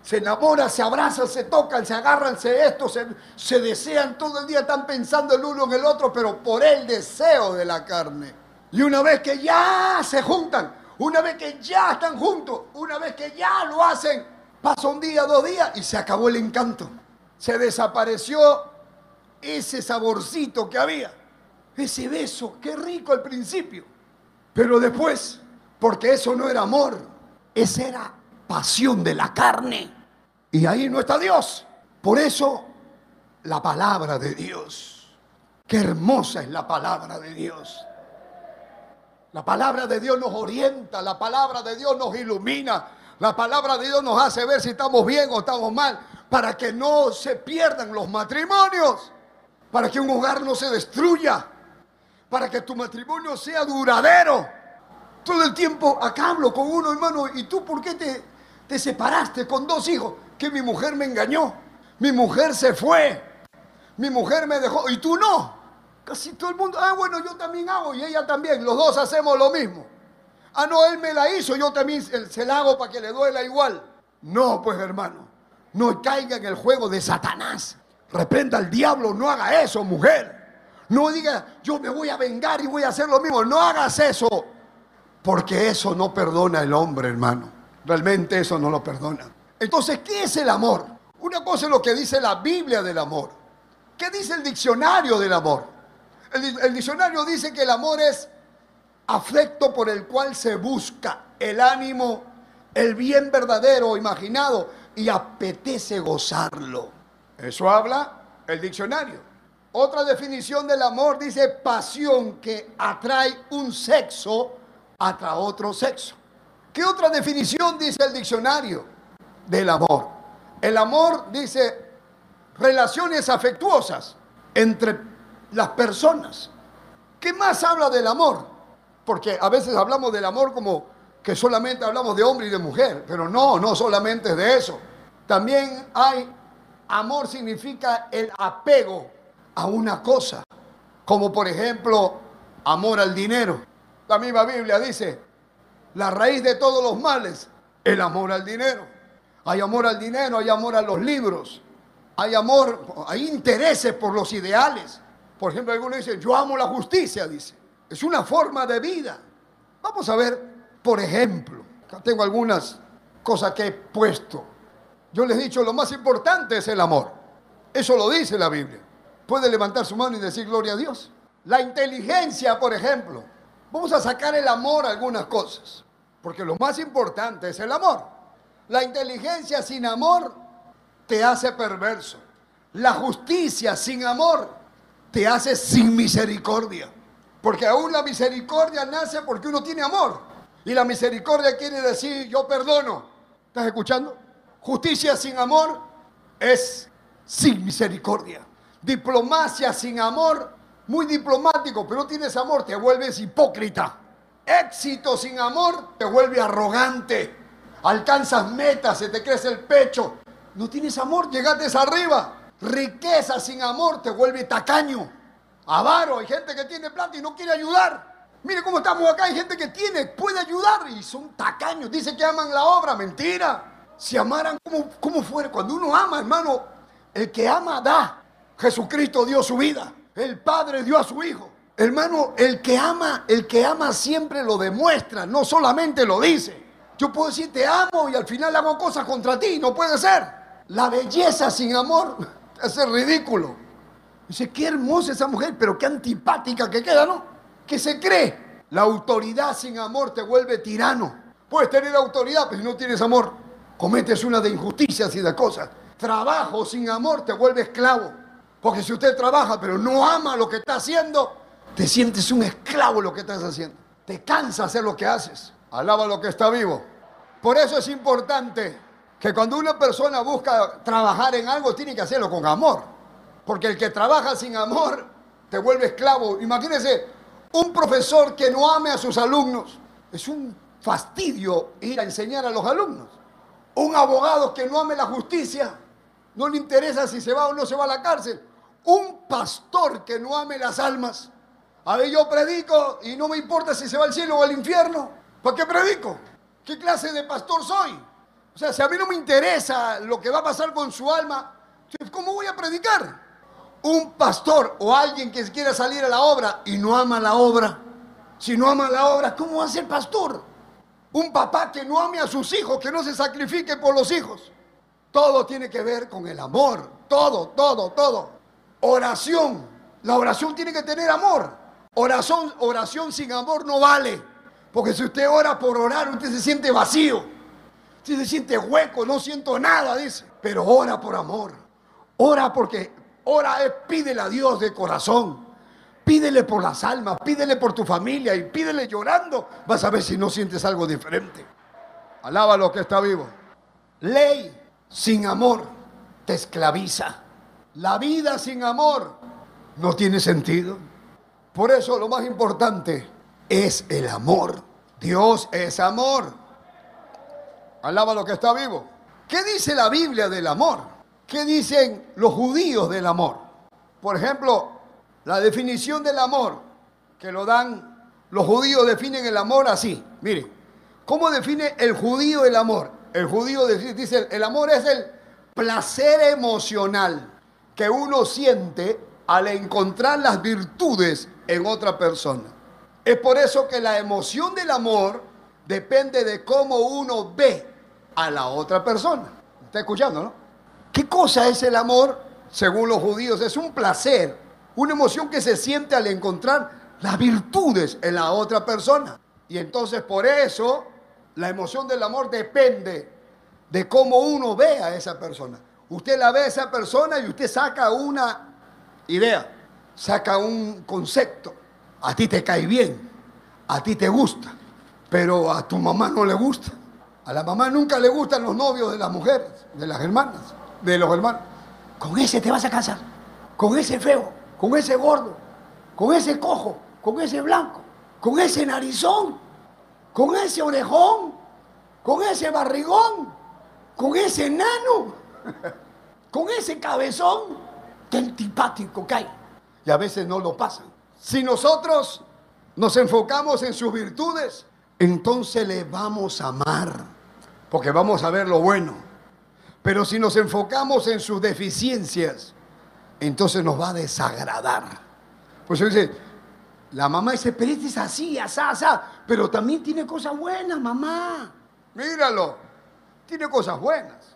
se enamoran, se abrazan, se tocan, se agarran, se esto, se, se desean todo el día, están pensando el uno en el otro, pero por el deseo de la carne. Y una vez que ya se juntan, una vez que ya están juntos, una vez que ya lo hacen, Pasa un día, dos días y se acabó el encanto. Se desapareció ese saborcito que había. Ese beso, qué rico al principio. Pero después, porque eso no era amor, esa era pasión de la carne. Y ahí no está Dios. Por eso, la palabra de Dios. Qué hermosa es la palabra de Dios. La palabra de Dios nos orienta, la palabra de Dios nos ilumina, la palabra de Dios nos hace ver si estamos bien o estamos mal, para que no se pierdan los matrimonios, para que un hogar no se destruya, para que tu matrimonio sea duradero. Todo el tiempo acá hablo con uno, hermano, ¿y tú por qué te, te separaste con dos hijos? Que mi mujer me engañó, mi mujer se fue, mi mujer me dejó, y tú no. Casi todo el mundo, ah, bueno, yo también hago y ella también, los dos hacemos lo mismo. Ah, no, él me la hizo, yo también se la hago para que le duela igual. No, pues hermano, no caiga en el juego de Satanás. Reprenda al diablo, no haga eso, mujer. No diga, yo me voy a vengar y voy a hacer lo mismo. No hagas eso, porque eso no perdona el hombre, hermano. Realmente eso no lo perdona. Entonces, ¿qué es el amor? Una cosa es lo que dice la Biblia del amor. ¿Qué dice el diccionario del amor? El, diccionario dice que el amor es afecto por el cual se busca el ánimo, el bien verdadero imaginado y apetece gozarlo. Eso habla el diccionario. Otra definición del amor dice pasión que atrae un sexo a otro sexo. ¿Qué otra definición dice el diccionario del amor? El amor dice relaciones afectuosas entre las personas. ¿Qué más habla del amor? Porque a veces hablamos del amor como que solamente hablamos de hombre y de mujer, pero no, no solamente de eso. También hay, amor significa el apego a una cosa, como por ejemplo amor al dinero. La misma Biblia dice, la raíz de todos los males, el amor al dinero. Hay amor al dinero, hay amor a los libros, hay amor, hay intereses por los ideales. Por ejemplo, algunos dicen, yo amo la justicia, dice. Es una forma de vida. Vamos a ver, por ejemplo, tengo algunas cosas que he puesto. Yo les he dicho, lo más importante es el amor. Eso lo dice la Biblia. Puede levantar su mano y decir gloria a Dios. La inteligencia, por ejemplo. Vamos a sacar el amor a algunas cosas. Porque lo más importante es el amor. La inteligencia sin amor te hace perverso. La justicia sin amor te hace sin misericordia. Porque aún la misericordia nace porque uno tiene amor. Y la misericordia quiere decir yo perdono. ¿Estás escuchando? Justicia sin amor es sin misericordia. Diplomacia sin amor, muy diplomático, pero no tienes amor, te vuelves hipócrita. Éxito sin amor te vuelve arrogante. Alcanzas metas, se te crece el pecho. No tienes amor, llegaste arriba. Riqueza sin amor te vuelve tacaño. Avaro, hay gente que tiene plata y no quiere ayudar. Mire cómo estamos acá, hay gente que tiene, puede ayudar y son tacaños. Dice que aman la obra, mentira. Si amaran como, como fuera, cuando uno ama, hermano, el que ama da. Jesucristo dio su vida. El Padre dio a su Hijo. Hermano, el que ama, el que ama siempre lo demuestra, no solamente lo dice. Yo puedo decir te amo y al final hago cosas contra ti, no puede ser. La belleza sin amor es ridículo. Dice, qué hermosa esa mujer, pero qué antipática que queda, ¿no? Que se cree. La autoridad sin amor te vuelve tirano. Puedes tener autoridad, pero si no tienes amor, cometes una de injusticias y de cosas. Trabajo sin amor te vuelve esclavo. Porque si usted trabaja, pero no ama lo que está haciendo, te sientes un esclavo lo que estás haciendo. Te cansa hacer lo que haces. Alaba lo que está vivo. Por eso es importante que cuando una persona busca trabajar en algo, tiene que hacerlo con amor. Porque el que trabaja sin amor te vuelve esclavo. Imagínense, un profesor que no ame a sus alumnos. Es un fastidio ir a enseñar a los alumnos. Un abogado que no ame la justicia. No le interesa si se va o no se va a la cárcel. Un pastor que no ame las almas. A ver, yo predico y no me importa si se va al cielo o al infierno. ¿Para qué predico? ¿Qué clase de pastor soy? O sea, si a mí no me interesa lo que va a pasar con su alma, ¿cómo voy a predicar? Un pastor o alguien que quiera salir a la obra y no ama la obra, si no ama la obra, ¿cómo va a ser pastor? Un papá que no ame a sus hijos, que no se sacrifique por los hijos. Todo tiene que ver con el amor. Todo, todo, todo. Oración. La oración tiene que tener amor. Oración, oración sin amor no vale. Porque si usted ora por orar, usted se siente vacío. Usted se siente hueco, no siento nada, dice. Pero ora por amor. Ora porque ora es pídele a Dios de corazón. Pídele por las almas, pídele por tu familia y pídele llorando. Vas a ver si no sientes algo diferente. Alaba lo que está vivo. Ley sin amor te esclaviza. La vida sin amor no tiene sentido. Por eso lo más importante es el amor. Dios es amor. Alaba lo que está vivo. ¿Qué dice la Biblia del amor? ¿Qué dicen los judíos del amor? Por ejemplo, la definición del amor que lo dan, los judíos definen el amor así. Mire, ¿cómo define el judío el amor? El judío dice, el amor es el placer emocional que uno siente al encontrar las virtudes en otra persona. Es por eso que la emoción del amor depende de cómo uno ve a la otra persona. ¿Está escuchando, no? ¿Qué cosa es el amor? Según los judíos, es un placer, una emoción que se siente al encontrar las virtudes en la otra persona. Y entonces por eso la emoción del amor depende de cómo uno ve a esa persona. Usted la ve a esa persona y usted saca una idea, saca un concepto. A ti te cae bien, a ti te gusta, pero a tu mamá no le gusta. A la mamá nunca le gustan los novios de las mujeres, de las hermanas, de los hermanos. Con ese te vas a casar, con ese feo, con ese gordo, con ese cojo, con ese blanco, con ese narizón, con ese orejón, con ese barrigón, con ese enano, con ese cabezón, qué antipático que hay. Y a veces no lo pasan. Si nosotros nos enfocamos en sus virtudes, entonces le vamos a amar, porque vamos a ver lo bueno. Pero si nos enfocamos en sus deficiencias, entonces nos va a desagradar. Pues dice, la mamá dice, pero este es así, asá, asá, pero también tiene cosas buenas, mamá. Míralo, tiene cosas buenas.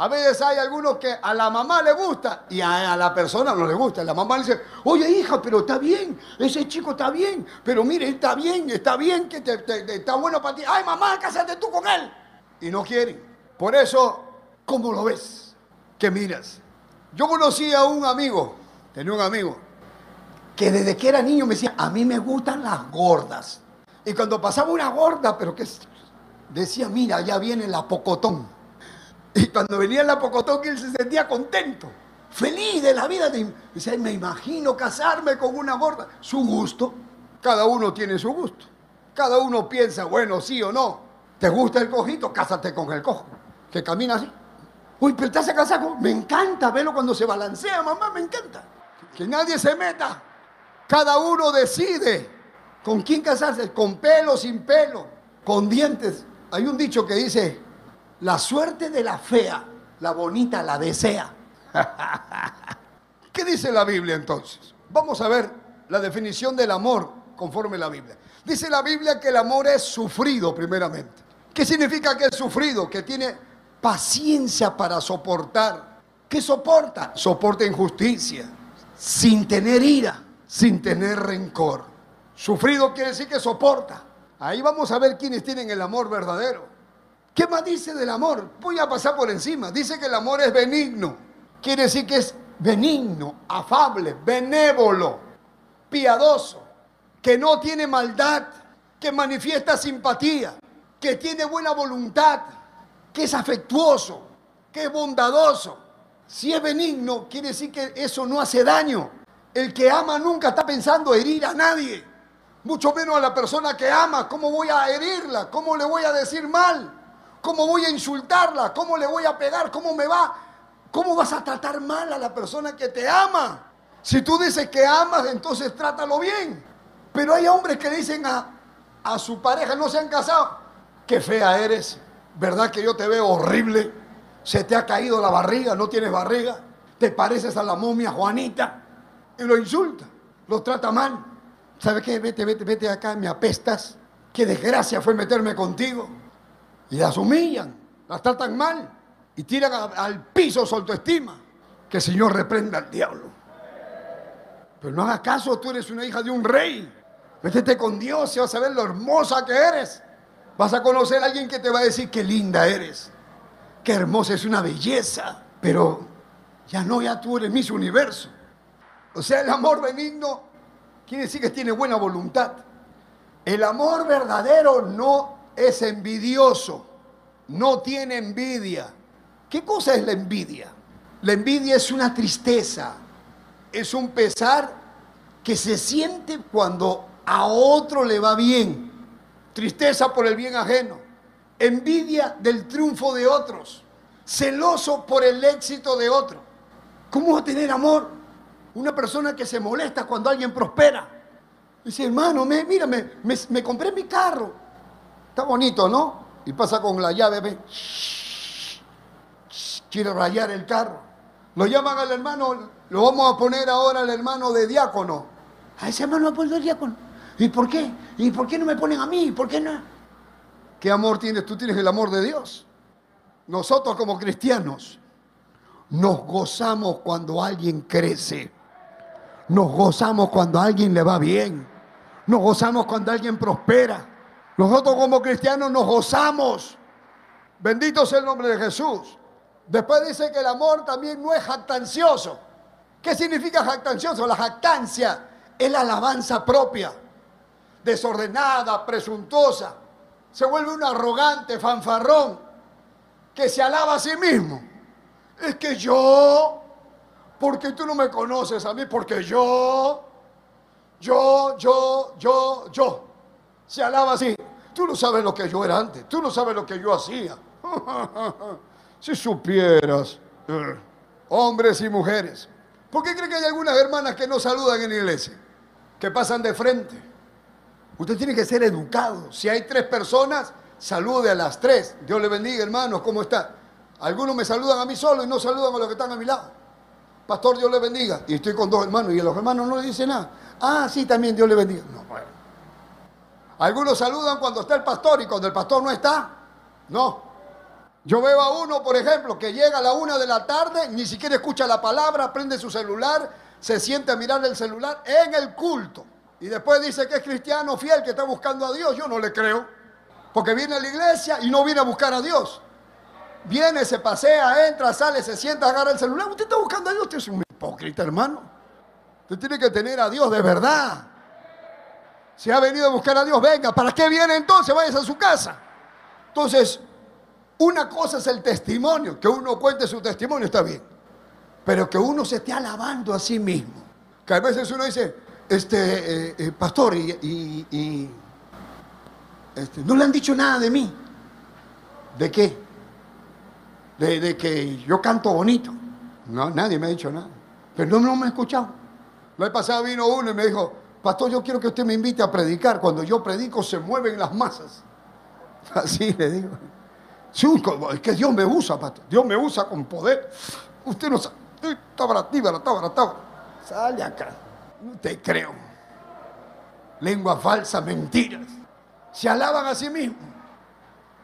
A veces hay algunos que a la mamá le gusta y a, la persona no le gusta. La mamá le dice, oye hija, pero está bien, ese chico está bien, pero mire, está bien, está bien, que está bueno para ti. Ay mamá, cásate tú con él. Y no quieren. Por eso, ¿cómo lo ves? ¿Qué miras? Yo conocí a un amigo, tenía un amigo, que desde que era niño me decía, a mí me gustan las gordas. Y cuando pasaba una gorda, pero que decía, mira, ya viene la pocotón. Y cuando venía la pocotón, él se sentía contento, feliz de la vida. Dice, me imagino casarme con una gorda. Su gusto, cada uno tiene su gusto. Cada uno piensa, bueno, sí o no. ¿Te gusta el cojito? Cásate con el cojo, que camina así. Uy, pero casar con... Me encanta verlo cuando se balancea, mamá, me encanta. Que nadie se meta. Cada uno decide con quién casarse, con pelo, sin pelo, con dientes. Hay un dicho que dice, la suerte de la fea, la bonita la desea. ¿Qué dice la Biblia entonces? Vamos a ver la definición del amor conforme la Biblia. Dice la Biblia que el amor es sufrido primeramente. ¿Qué significa que es sufrido? Que tiene paciencia para soportar. ¿Qué soporta? Soporta injusticia, sin tener ira, sin tener rencor. Sufrido quiere decir que soporta. Ahí vamos a ver quiénes tienen el amor verdadero. ¿Qué más dice del amor? Voy a pasar por encima. Dice que el amor es benigno. Quiere decir que es benigno, afable, benévolo, piadoso, que no tiene maldad, que manifiesta simpatía, que tiene buena voluntad, que es afectuoso, que es bondadoso. Si es benigno, quiere decir que eso no hace daño. El que ama nunca está pensando herir a nadie mucho menos a la persona que ama. ¿Cómo voy a herirla? ¿Cómo le voy a decir mal? ¿Cómo voy a insultarla? ¿Cómo le voy a pegar? ¿Cómo me va? ¿Cómo vas a tratar mal a la persona que te ama? Si tú dices que amas, entonces trátalo bien. Pero hay hombres que dicen a, a su pareja, no se han casado, qué fea eres, ¿verdad que yo te veo horrible? Se te ha caído la barriga, no tienes barriga, te pareces a la momia Juanita. Y lo insulta, lo trata mal. ¿Sabe qué? Vete, vete, vete acá, me apestas. qué desgracia fue meterme contigo. Y las humillan, las tratan mal y tiran al piso su autoestima. Que el Señor reprenda al diablo. Pero no hagas caso, tú eres una hija de un rey. Métete con Dios y vas a ver lo hermosa que eres. Vas a conocer a alguien que te va a decir qué linda eres. Qué hermosa es una belleza. Pero ya no, ya tú eres mis universo. O sea, el amor benigno quiere decir que tiene buena voluntad. El amor verdadero no es envidioso, no tiene envidia. ¿Qué cosa es la envidia? La envidia es una tristeza, es un pesar que se siente cuando a otro le va bien. Tristeza por el bien ajeno, envidia del triunfo de otros, celoso por el éxito de otro. ¿Cómo va a tener amor? Una persona que se molesta cuando alguien prospera. Dice, hermano, me, mira, me, compré mi carro. Está bonito, ¿no? Y pasa con la llave, ve. Quiere rayar el carro. Lo llaman al hermano, lo vamos a poner ahora al hermano de diácono. A ese hermano lo el diácono. ¿Y por qué? ¿Y por qué no me ponen a mí? ¿Por qué no? ¿Qué amor tienes? Tú tienes el amor de Dios. Nosotros como cristianos nos gozamos cuando alguien crece. Nos gozamos cuando alguien le va bien. Nos gozamos cuando alguien prospera. Nosotros como cristianos nos gozamos. Bendito sea el nombre de Jesús. Después dice que el amor también no es jactancioso. ¿Qué significa jactancioso? La jactancia es la alabanza propia, desordenada, presuntuosa. Se vuelve un arrogante, fanfarrón, que se alaba a sí mismo. Es que yo, porque tú no me conoces a mí, porque yo, yo, yo, yo, yo. Se alaba así. Tú no sabes lo que yo era antes, tú no sabes lo que yo hacía. si supieras, eh, hombres y mujeres. ¿Por qué cree que hay algunas hermanas que no saludan en la iglesia? Que pasan de frente. Usted tiene que ser educado. Si hay tres personas, salude a las tres. Dios le bendiga, hermanos, ¿cómo está? Algunos me saludan a mí solo y no saludan a los que están a mi lado. Pastor, Dios le bendiga. Y estoy con dos hermanos y los hermanos no le dicen nada. Ah, sí, también Dios le bendiga. No, bueno. Algunos saludan cuando está el pastor y cuando el pastor no está. No. Yo veo a uno, por ejemplo, que llega a la una de la tarde, ni siquiera escucha la palabra, prende su celular, se siente a mirar el celular en el culto. Y después dice que es cristiano fiel, que está buscando a Dios. Yo no le creo. Porque viene a la iglesia y no viene a buscar a Dios viene, se pasea, entra, sale, se sienta, agarra el celular. Usted está buscando a Dios, usted es un hipócrita, hermano. Usted tiene que tener a Dios de verdad. Si ha venido a buscar a Dios, venga. ¿Para qué viene entonces? Vayas a su casa. Entonces, una cosa es el testimonio, que uno cuente su testimonio, está bien. Pero que uno se esté alabando a sí mismo. Que a veces uno dice, este, eh, eh, pastor, y, este, no le han dicho nada de mí. ¿De qué? de, que yo canto bonito. No, nadie me ha dicho nada. Pero no, me ha escuchado. La vez pasada vino uno y me dijo, pastor, yo quiero que usted me invite a predicar. Cuando yo predico se mueven las masas. Así le digo. es que Dios me usa, pastor. Dios me usa con poder. Usted no sabe. Tabra, tíbara, tabra, tabra. Sale acá. No te creo. Lengua falsa, mentiras. Se alaban a sí mismos.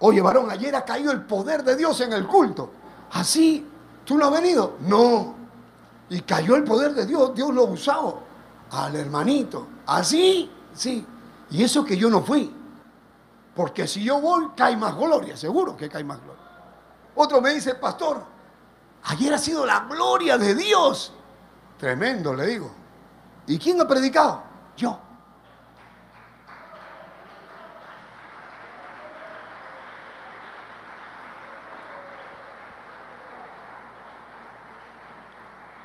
Oye, varón, ayer ha caído el poder de Dios en el culto. Así, ¿tú no has venido? No. Y cayó el poder de Dios, Dios lo usado al hermanito. Así, sí. Y eso que yo no fui. Porque si yo voy, cae más gloria, seguro que cae más gloria. Otro me dice, pastor, ayer ha sido la gloria de Dios. Tremendo, le digo. ¿Y quién ha predicado? Yo.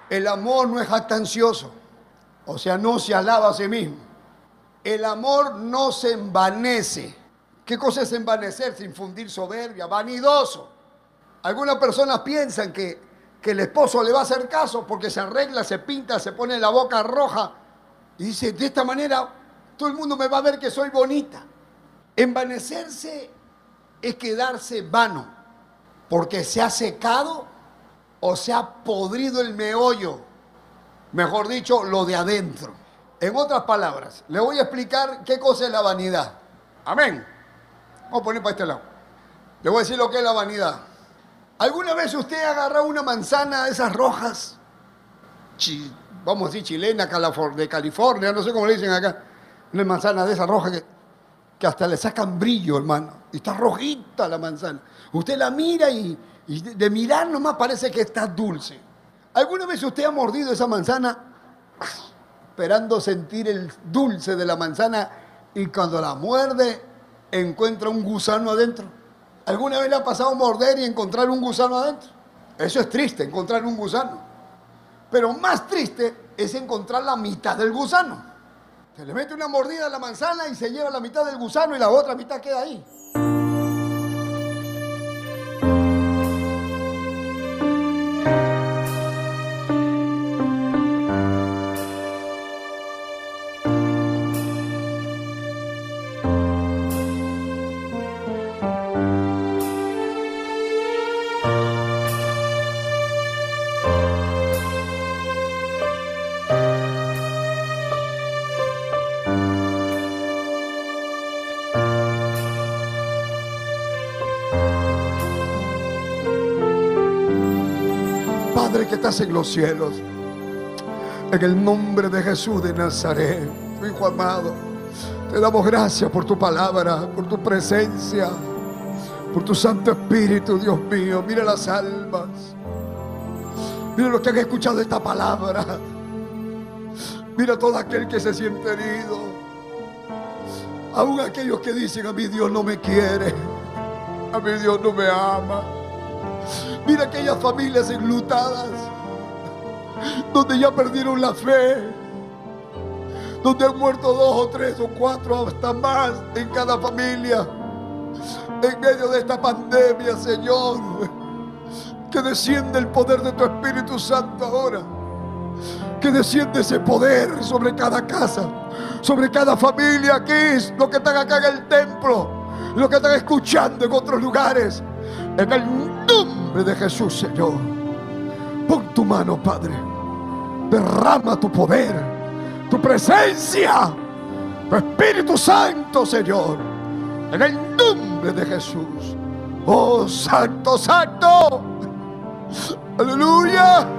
El amor no es jactancioso, o sea, no se alaba a sí mismo. El amor no se envanece. ¿Qué cosa es envanecerse? Infundir soberbia, vanidoso. Algunas personas piensan que, que el esposo le va a hacer caso porque se arregla, se pinta, se pone la boca roja y dice, de esta manera todo el mundo me va a ver que soy bonita. Envanecerse es quedarse vano porque se ha secado o se ha podrido el meollo, mejor dicho, lo de adentro. En otras palabras, le voy a explicar qué cosa es la vanidad. Amén. Vamos a poner para este lado. Le voy a decir lo que es la vanidad. ¿Alguna vez usted ha agarrado una manzana de esas rojas? vamos a decir chilena, de California, no sé cómo le dicen acá. Una manzana de esas rojas que, que hasta le sacan brillo, hermano. Y está rojita la manzana. Usted la mira y, y de mirar nomás parece que está dulce. ¿Alguna vez usted ha mordido esa manzana esperando sentir el dulce de la manzana y cuando la muerde encuentra un gusano adentro? ¿Alguna vez le ha pasado morder y encontrar un gusano adentro? Eso es triste, encontrar un gusano. Pero más triste es encontrar la mitad del gusano. Se le mete una mordida a la manzana y se lleva la mitad del gusano y la otra mitad queda ahí. Que estás en los cielos. En el nombre de Jesús de Nazaret, tu Hijo amado, te damos gracias por tu palabra, por tu presencia, por tu Santo Espíritu, Dios mío. Mira las almas. Mira los que han escuchado esta palabra. Mira todo aquel que se siente herido. Aún aquellos que dicen a mi Dios no me quiere. A mi Dios no me ama. Mira aquellas familias enlutadas, donde ya perdieron la fe, donde han muerto dos o tres o cuatro, hasta más en cada familia, en medio de esta pandemia, Señor. Que desciende el poder de tu Espíritu Santo ahora. Que desciende ese poder sobre cada casa, sobre cada familia aquí, lo que están acá en el templo, lo que están escuchando en otros lugares. En el nombre de Jesús, Señor. Pon tu mano, Padre. Derrama tu poder, tu presencia, tu Espíritu Santo, Señor. En el nombre de Jesús. Oh, Santo, Santo. Aleluya.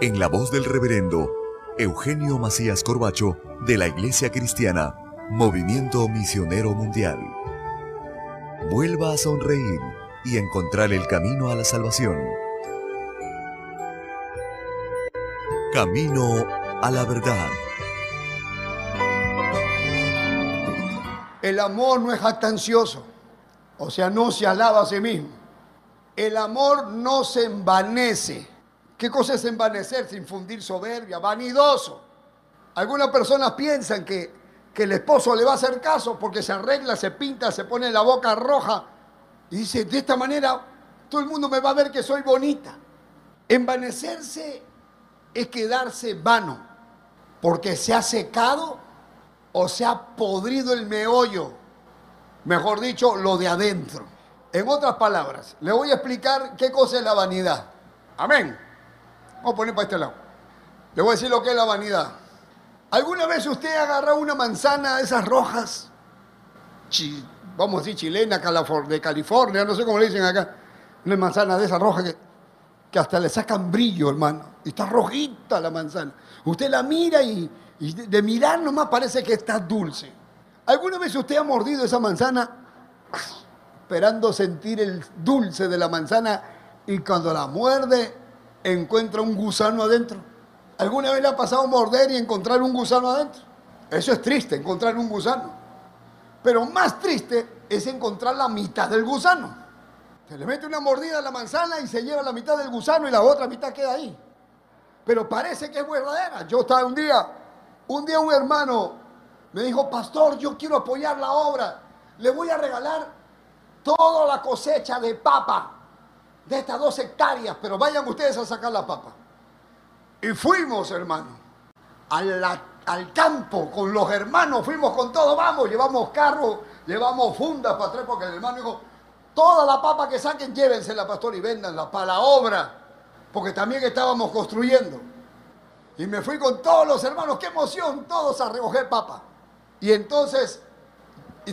en la voz del reverendo Eugenio Macías Corbacho de la Iglesia Cristiana, Movimiento Misionero Mundial. Vuelva a sonreír y encontrar el camino a la salvación. Camino a la verdad. El amor no es jactancioso, o sea, no se alaba a sí mismo. El amor no se envanece ¿Qué cosa es envanecerse, infundir soberbia, vanidoso? Algunas personas piensan que, que el esposo le va a hacer caso porque se arregla, se pinta, se pone la boca roja y dice, de esta manera todo el mundo me va a ver que soy bonita. Envanecerse es quedarse vano porque se ha secado o se ha podrido el meollo, mejor dicho, lo de adentro. En otras palabras, le voy a explicar qué cosa es la vanidad. Amén. Vamos a poner para este lado. Le voy a decir lo que es la vanidad. ¿Alguna vez usted ha agarrado una manzana de esas rojas? vamos a decir chilena, de California, no sé cómo le dicen acá. Una manzana de esas rojas que, que hasta le sacan brillo, hermano. Y está rojita la manzana. Usted la mira y, y de mirar nomás parece que está dulce. ¿Alguna vez usted ha mordido esa manzana esperando sentir el dulce de la manzana y cuando la muerde encuentra un gusano adentro. ¿Alguna vez le ha pasado morder y encontrar un gusano adentro? Eso es triste, encontrar un gusano. Pero más triste es encontrar la mitad del gusano. Se le mete una mordida a la manzana y se lleva la mitad del gusano y la otra mitad queda ahí. Pero parece que es verdadera. Yo estaba un día, un día un hermano me dijo, pastor, yo quiero apoyar la obra. Le voy a regalar toda la cosecha de papa de estas dos hectáreas, pero vayan ustedes a sacar la papa. Y fuimos, hermano, al campo con los hermanos, fuimos con todo, vamos, llevamos carro, llevamos fundas para atrás, porque el hermano dijo, toda la papa que saquen, llévensela, pastor, y véndanla para la obra, porque también estábamos construyendo. Y me fui con todos los hermanos, qué emoción, todos a recoger papa. Y entonces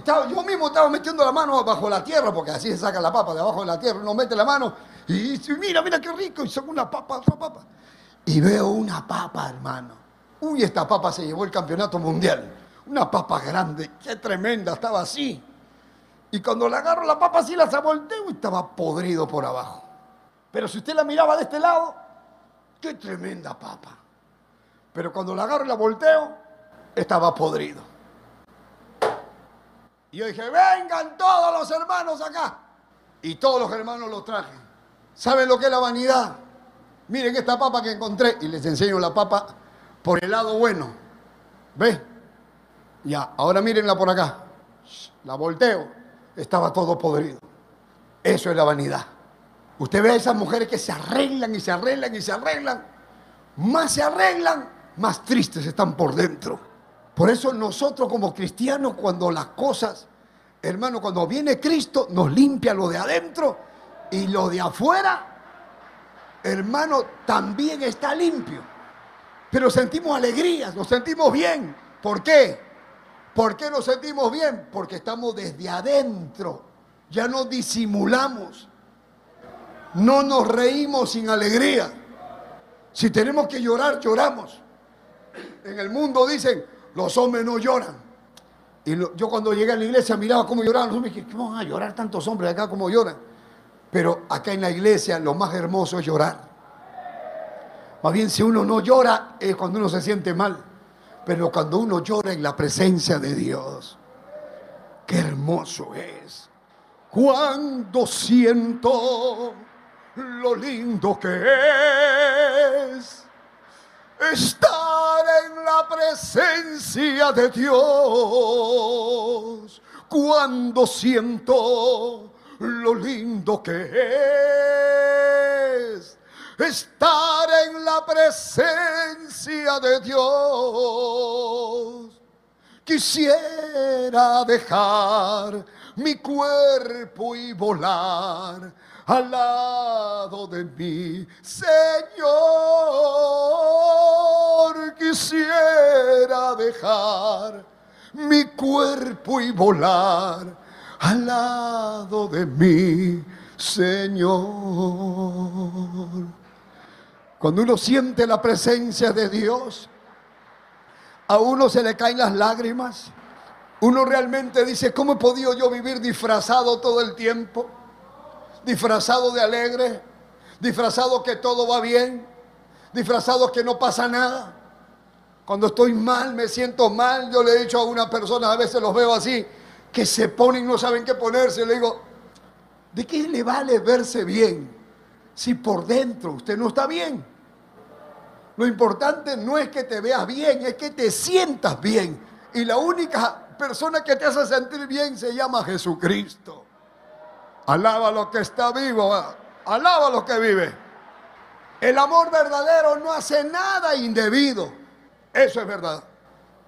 yo mismo estaba metiendo la mano bajo la tierra, porque así se saca la papa de abajo de la tierra. Uno mete la mano y dice, mira, mira qué rico. Y saca una papa, otra papa. Y veo una papa, hermano. Uy, esta papa se llevó el campeonato mundial. Una papa grande, qué tremenda, estaba así. Y cuando la agarro la papa así la volteo y estaba podrido por abajo. Pero si usted la miraba de este lado, qué tremenda papa. Pero cuando la agarro y la volteo, estaba podrido. Y yo dije, vengan todos los hermanos acá. Y todos los hermanos los traje. ¿Saben lo que es la vanidad? Miren esta papa que encontré. Y les enseño la papa por el lado bueno. ¿Ve? Ya, ahora mírenla por acá. La volteo. Estaba todo podrido. Eso es la vanidad. Usted ve a esas mujeres que se arreglan y se arreglan y se arreglan. Más se arreglan, más tristes están por dentro. Por eso nosotros como cristianos, cuando las cosas, hermano, cuando viene Cristo, nos limpia lo de adentro y lo de afuera, hermano, también está limpio. Pero sentimos alegrías, nos sentimos bien. ¿Por qué? ¿Por qué nos sentimos bien? Porque estamos desde adentro. Ya no disimulamos. No nos reímos sin alegría. Si tenemos que llorar, lloramos. En el mundo dicen, los hombres no lloran. Y yo cuando llegué a la iglesia miraba cómo lloraban los hombres, ¿cómo van a llorar tantos hombres acá como lloran? Pero acá en la iglesia lo más hermoso es llorar. Más bien, si uno no llora es cuando uno se siente mal. Pero cuando uno llora en la presencia de Dios, qué hermoso es. Cuando siento lo lindo que es estar en la presencia de Dios. Cuando siento lo lindo que es estar en la presencia de Dios. Quisiera dejar mi cuerpo y volar al lado de mí, Señor. Quisiera dejar mi cuerpo y volar al lado de mí, Señor. Cuando uno siente la presencia de Dios, a uno se le caen las lágrimas. Uno realmente dice, ¿cómo he podido yo vivir disfrazado todo el tiempo? Disfrazado de alegre, disfrazado que todo va bien, disfrazado que no pasa nada. Cuando estoy mal, me siento mal, yo le he dicho a una persona, a veces los veo así, que se ponen y no saben qué ponerse. Le digo, ¿de qué le vale verse bien si por dentro usted no está bien? Lo importante no es que te veas bien, es que te sientas bien. Y la única persona que te hace sentir bien se llama Jesucristo. Alaba lo que está vivo, alaba lo que vive. El amor verdadero no hace nada indebido. Eso es verdad.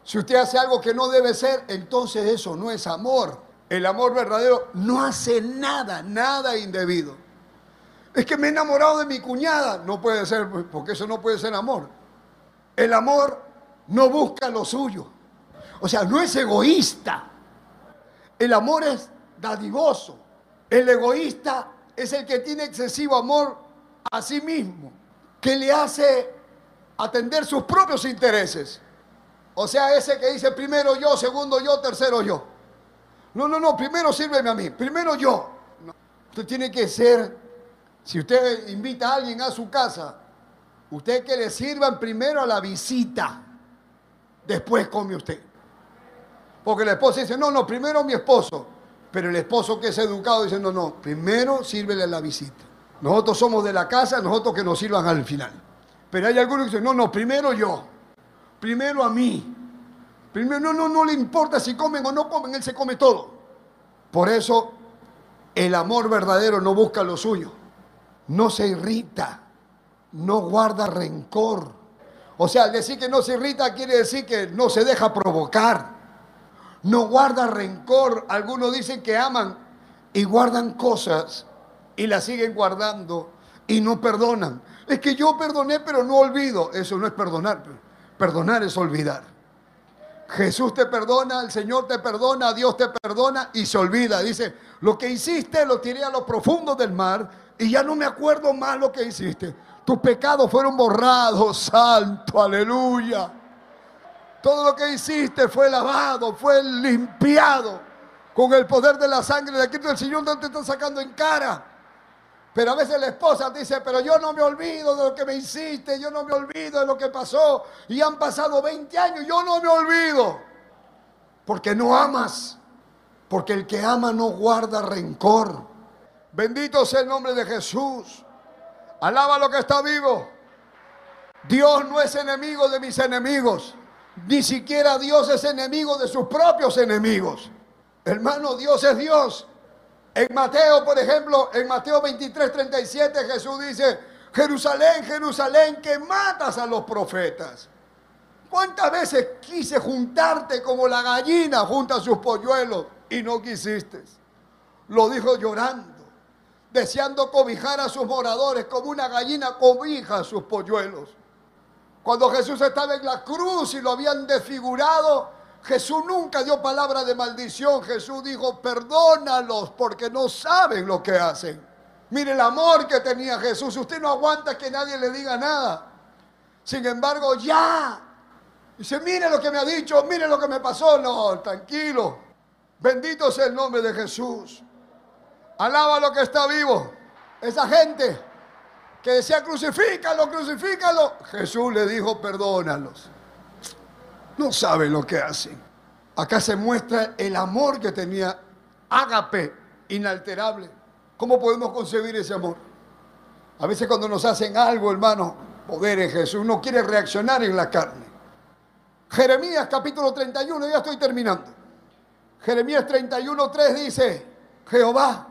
Si usted hace algo que no debe ser, entonces eso no es amor. El amor verdadero no hace nada, nada indebido. Es que me he enamorado de mi cuñada. No puede ser, porque eso no puede ser amor. El amor no busca lo suyo. O sea, no es egoísta. El amor es dadivoso. El egoísta es el que tiene excesivo amor a sí mismo, que le hace atender sus propios intereses. O sea, ese que dice primero yo, segundo yo, tercero yo. No, no, no, primero sírveme a mí, primero yo. Usted tiene que ser si usted invita a alguien a su casa, usted que le sirvan primero a la visita, después come usted. Porque el esposo dice, no, no, primero mi esposo. Pero el esposo que es educado dice, no, no, primero sírvele a la visita. Nosotros somos de la casa, nosotros que nos sirvan al final. Pero hay algunos que dicen, no, no, primero yo, primero a mí. Primero, no, no, no le importa si comen o no comen, él se come todo. Por eso el amor verdadero no busca lo suyo no se irrita, no guarda rencor. O sea, al decir que no se irrita quiere decir que no se deja provocar, no guarda rencor. Algunos dicen que aman y guardan cosas y las siguen guardando y no perdonan. Es que yo perdoné pero no olvido. Eso no es perdonar. Perdonar es olvidar. Jesús te perdona, el Señor te perdona, Dios te perdona y se olvida. Dice, lo que hiciste lo tiré a lo profundo del mar y ya no me acuerdo más lo que hiciste. Tus pecados fueron borrados, santo, aleluya. Todo lo que hiciste fue lavado, fue limpiado con el poder de la sangre de Cristo. El Señor no te está sacando en cara. Pero a veces la esposa dice, pero yo no me olvido de lo que me hiciste, yo no me olvido de lo que pasó. Y han pasado 20 años, yo no me olvido. Porque no amas. Porque el que ama no guarda rencor. Bendito sea el nombre de Jesús. Alaba lo que está vivo. Dios no es enemigo de mis enemigos. Ni siquiera Dios es enemigo de sus propios enemigos. Hermano, Dios es Dios. En Mateo, por ejemplo, en Mateo 23, 37, Jesús dice, Jerusalén, Jerusalén, que matas a los profetas. ¿Cuántas veces quise juntarte como la gallina junta a sus polluelos y no quisiste? Lo dijo llorando deseando cobijar a sus moradores como una gallina cobija a sus polluelos. Cuando Jesús estaba en la cruz y lo habían desfigurado, Jesús nunca dio palabra de maldición. Jesús dijo, perdónalos porque no saben lo que hacen. Mire el amor que tenía Jesús. Usted no aguanta que nadie le diga nada. Sin embargo, ya. Dice, mire lo que me ha dicho, mire lo que me pasó. No, tranquilo. Bendito sea el nombre de Jesús. Alaba lo que está vivo. Esa gente que decía crucifícalo, crucifícalo. Jesús le dijo, perdónalos. No saben lo que hacen. Acá se muestra el amor que tenía Ágape, inalterable. ¿Cómo podemos concebir ese amor? A veces cuando nos hacen algo, hermano, poder en Jesús, uno quiere reaccionar en la carne. Jeremías capítulo 31, ya estoy terminando. Jeremías 31, 3 dice, Jehová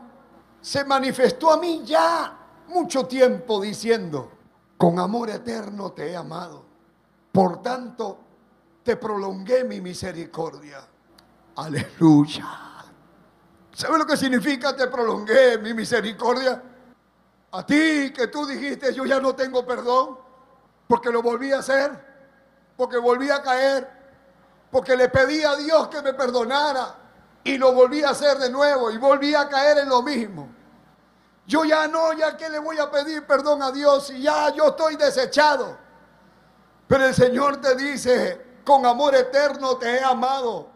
se manifestó a mí ya mucho tiempo diciendo, con amor eterno te he amado. Por tanto, te prolongué mi misericordia. Aleluya. ¿Sabe lo que significa te prolongué mi misericordia? A ti que tú dijiste yo ya no tengo perdón, porque lo volví a hacer, porque volví a caer, porque le pedí a Dios que me perdonara y lo volví a hacer de nuevo y volví a caer en lo mismo. Yo ya no, ya que le voy a pedir perdón a Dios y ya yo estoy desechado. Pero el Señor te dice, con amor eterno te he amado.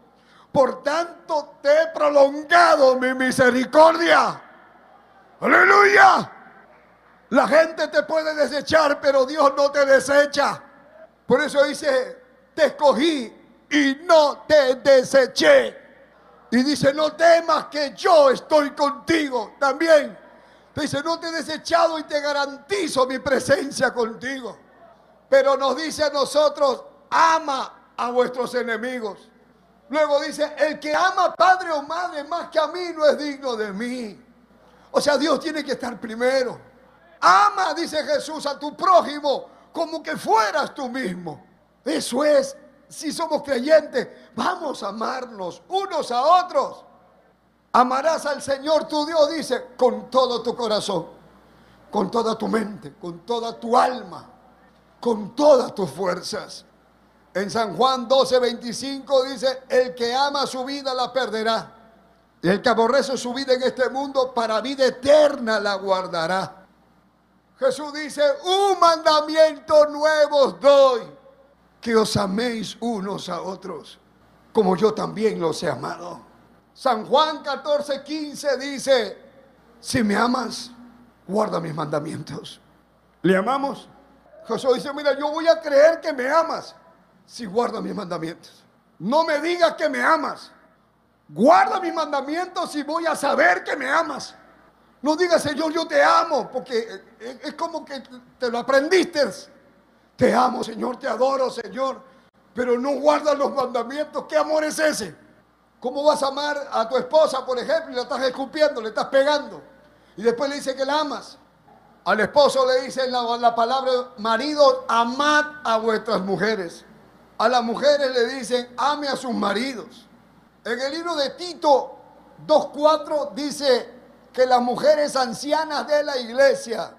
Por tanto te he prolongado mi misericordia. Aleluya. La gente te puede desechar, pero Dios no te desecha. Por eso dice, te escogí y no te deseché. Y dice, no temas que yo estoy contigo también. Dice, no te he desechado y te garantizo mi presencia contigo. Pero nos dice a nosotros, ama a vuestros enemigos. Luego dice, el que ama padre o madre más que a mí no es digno de mí. O sea, Dios tiene que estar primero. Ama, dice Jesús, a tu prójimo como que fueras tú mismo. Eso es, si somos creyentes, vamos a amarnos unos a otros. Amarás al Señor tu Dios, dice, con todo tu corazón, con toda tu mente, con toda tu alma, con todas tus fuerzas. En San Juan 12, 25 dice, el que ama su vida la perderá. Y el que aborrece su vida en este mundo, para vida eterna la guardará. Jesús dice, un mandamiento nuevo os doy, que os améis unos a otros, como yo también los he amado. San Juan 14, 15 dice, si me amas, guarda mis mandamientos. ¿Le amamos? Jesús dice, mira, yo voy a creer que me amas si guarda mis mandamientos. No me digas que me amas. Guarda mis mandamientos y voy a saber que me amas. No digas, Señor, yo te amo, porque es como que te lo aprendiste. Te amo, Señor, te adoro, Señor, pero no guardas los mandamientos. ¿Qué amor es ese? ¿Cómo vas a amar a tu esposa, por ejemplo, y la estás escupiendo, le estás pegando? Y después le dice que la amas. Al esposo le dice la, la palabra, marido, amad a vuestras mujeres. A las mujeres le dicen, ame a sus maridos. En el libro de Tito 2.4 dice que las mujeres ancianas de la iglesia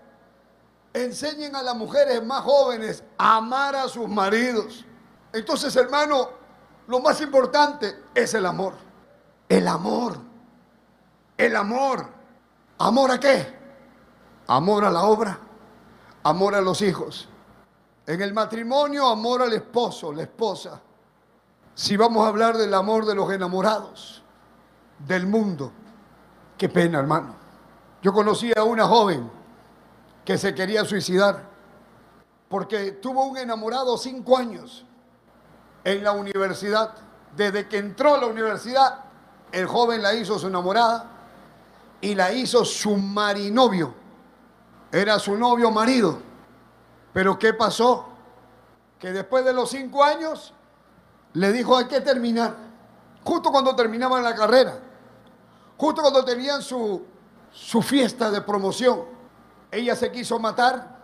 enseñen a las mujeres más jóvenes a amar a sus maridos. Entonces, hermano, lo más importante es el amor. El amor. El amor. ¿Amor a qué? Amor a la obra. Amor a los hijos. En el matrimonio, amor al esposo, la esposa. Si vamos a hablar del amor de los enamorados, del mundo, qué pena, hermano. Yo conocí a una joven que se quería suicidar porque tuvo un enamorado cinco años en la universidad. Desde que entró a la universidad, el joven la hizo su enamorada y la hizo su marinovio. Era su novio marido. Pero ¿qué pasó? Que después de los cinco años le dijo hay que terminar. Justo cuando terminaban la carrera. Justo cuando tenían su, su fiesta de promoción. Ella se quiso matar.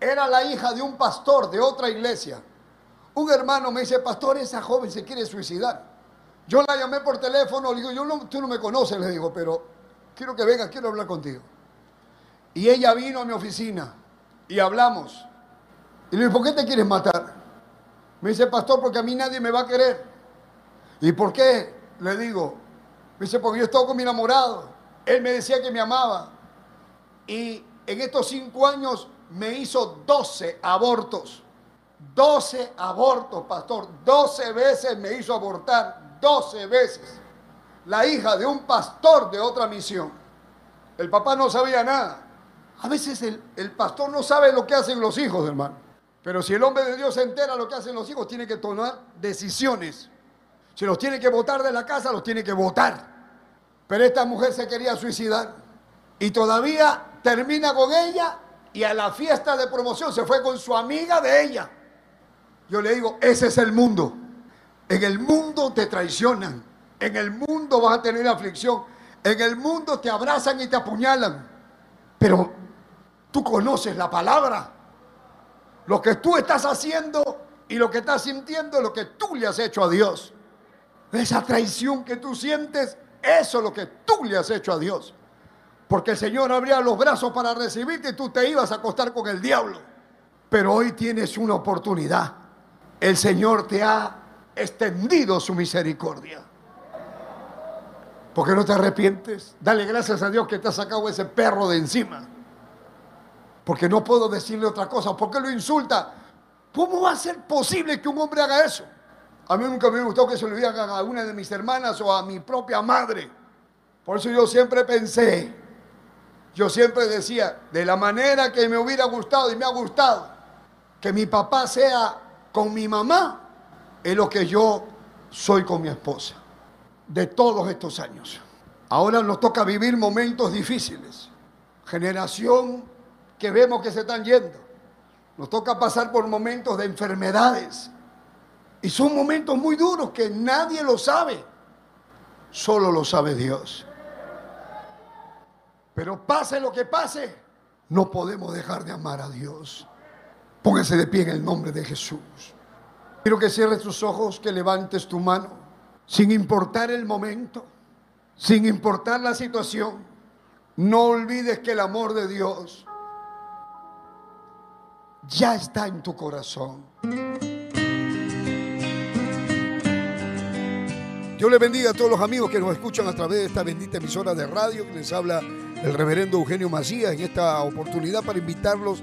Era la hija de un pastor de otra iglesia un hermano me dice, pastor, esa joven se quiere suicidar. Yo la llamé por teléfono, le digo, yo no, tú no me conoces, le digo, pero quiero que venga, quiero hablar contigo. Y ella vino a mi oficina y hablamos. Y le digo, ¿por qué te quieres matar? Me dice, pastor, porque a mí nadie me va a querer. ¿Y por qué? Le digo, me dice, porque yo estoy con mi enamorado. Él me decía que me amaba. Y en estos cinco años me hizo 12 abortos. 12 abortos, pastor. 12 veces me hizo abortar. 12 veces. La hija de un pastor de otra misión. El papá no sabía nada. A veces el, el pastor no sabe lo que hacen los hijos, hermano. Pero si el hombre de Dios se entera lo que hacen los hijos, tiene que tomar decisiones. Si los tiene que votar de la casa, los tiene que votar. Pero esta mujer se quería suicidar. Y todavía termina con ella y a la fiesta de promoción se fue con su amiga de ella. Yo le digo, ese es el mundo. En el mundo te traicionan. En el mundo vas a tener aflicción. En el mundo te abrazan y te apuñalan. Pero tú conoces la palabra. Lo que tú estás haciendo y lo que estás sintiendo es lo que tú le has hecho a Dios. Esa traición que tú sientes, eso es lo que tú le has hecho a Dios. Porque el Señor abría los brazos para recibirte y tú te ibas a acostar con el diablo. Pero hoy tienes una oportunidad. El Señor te ha extendido su misericordia. ¿Por qué no te arrepientes? Dale gracias a Dios que te ha sacado ese perro de encima. Porque no puedo decirle otra cosa. ¿Por qué lo insulta? ¿Cómo va a ser posible que un hombre haga eso? A mí nunca me gustó que se lo digan a una de mis hermanas o a mi propia madre. Por eso yo siempre pensé, yo siempre decía, de la manera que me hubiera gustado y me ha gustado, que mi papá sea con mi mamá, es lo que yo soy con mi esposa, de todos estos años. Ahora nos toca vivir momentos difíciles. Generación que vemos que se están yendo. Nos toca pasar por momentos de enfermedades. Y son momentos muy duros que nadie lo sabe. Solo lo sabe Dios. Pero pase lo que pase, no podemos dejar de amar a Dios. Póngase de pie en el nombre de Jesús. Quiero que cierres tus ojos, que levantes tu mano, sin importar el momento, sin importar la situación. No olvides que el amor de Dios ya está en tu corazón. Dios le bendiga a todos los amigos que nos escuchan a través de esta bendita emisora de radio que les habla el reverendo Eugenio Macías en esta oportunidad para invitarlos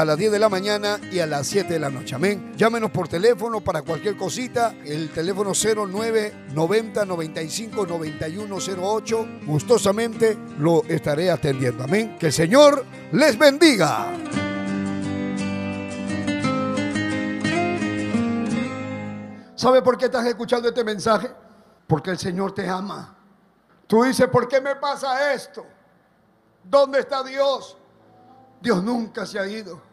a las 10 de la mañana y a las 7 de la noche. Amén. Llámenos por teléfono para cualquier cosita. El teléfono 0990 95 9108. Gustosamente lo estaré atendiendo. Amén. Que el Señor les bendiga. ¿Sabe por qué estás escuchando este mensaje? Porque el Señor te ama. Tú dices, ¿por qué me pasa esto? ¿Dónde está Dios? Dios nunca se ha ido.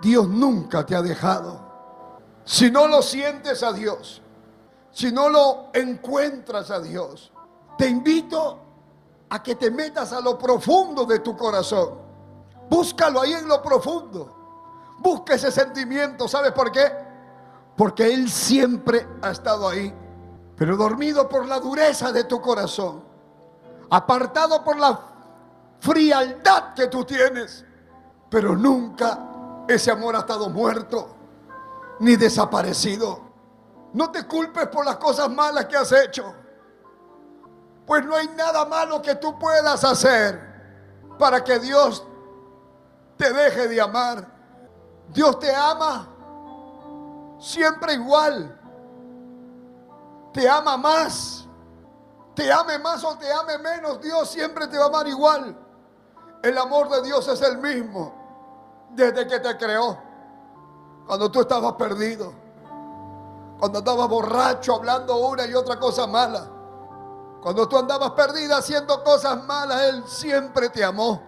Dios nunca te ha dejado. Si no lo sientes a Dios, si no lo encuentras a Dios, te invito a que te metas a lo profundo de tu corazón. Búscalo ahí en lo profundo. Busca ese sentimiento. ¿Sabes por qué? Porque Él siempre ha estado ahí. Pero dormido por la dureza de tu corazón. Apartado por la frialdad que tú tienes. Pero nunca ese amor ha estado muerto ni desaparecido. No te culpes por las cosas malas que has hecho. Pues no hay nada malo que tú puedas hacer para que Dios te deje de amar. Dios te ama siempre igual. Te ama más. Te ame más o te ame menos. Dios siempre te va a amar igual. El amor de Dios es el mismo desde que te creó. Cuando tú estabas perdido. Cuando andabas borracho hablando una y otra cosa mala. Cuando tú andabas perdida haciendo cosas malas, Él siempre te amó.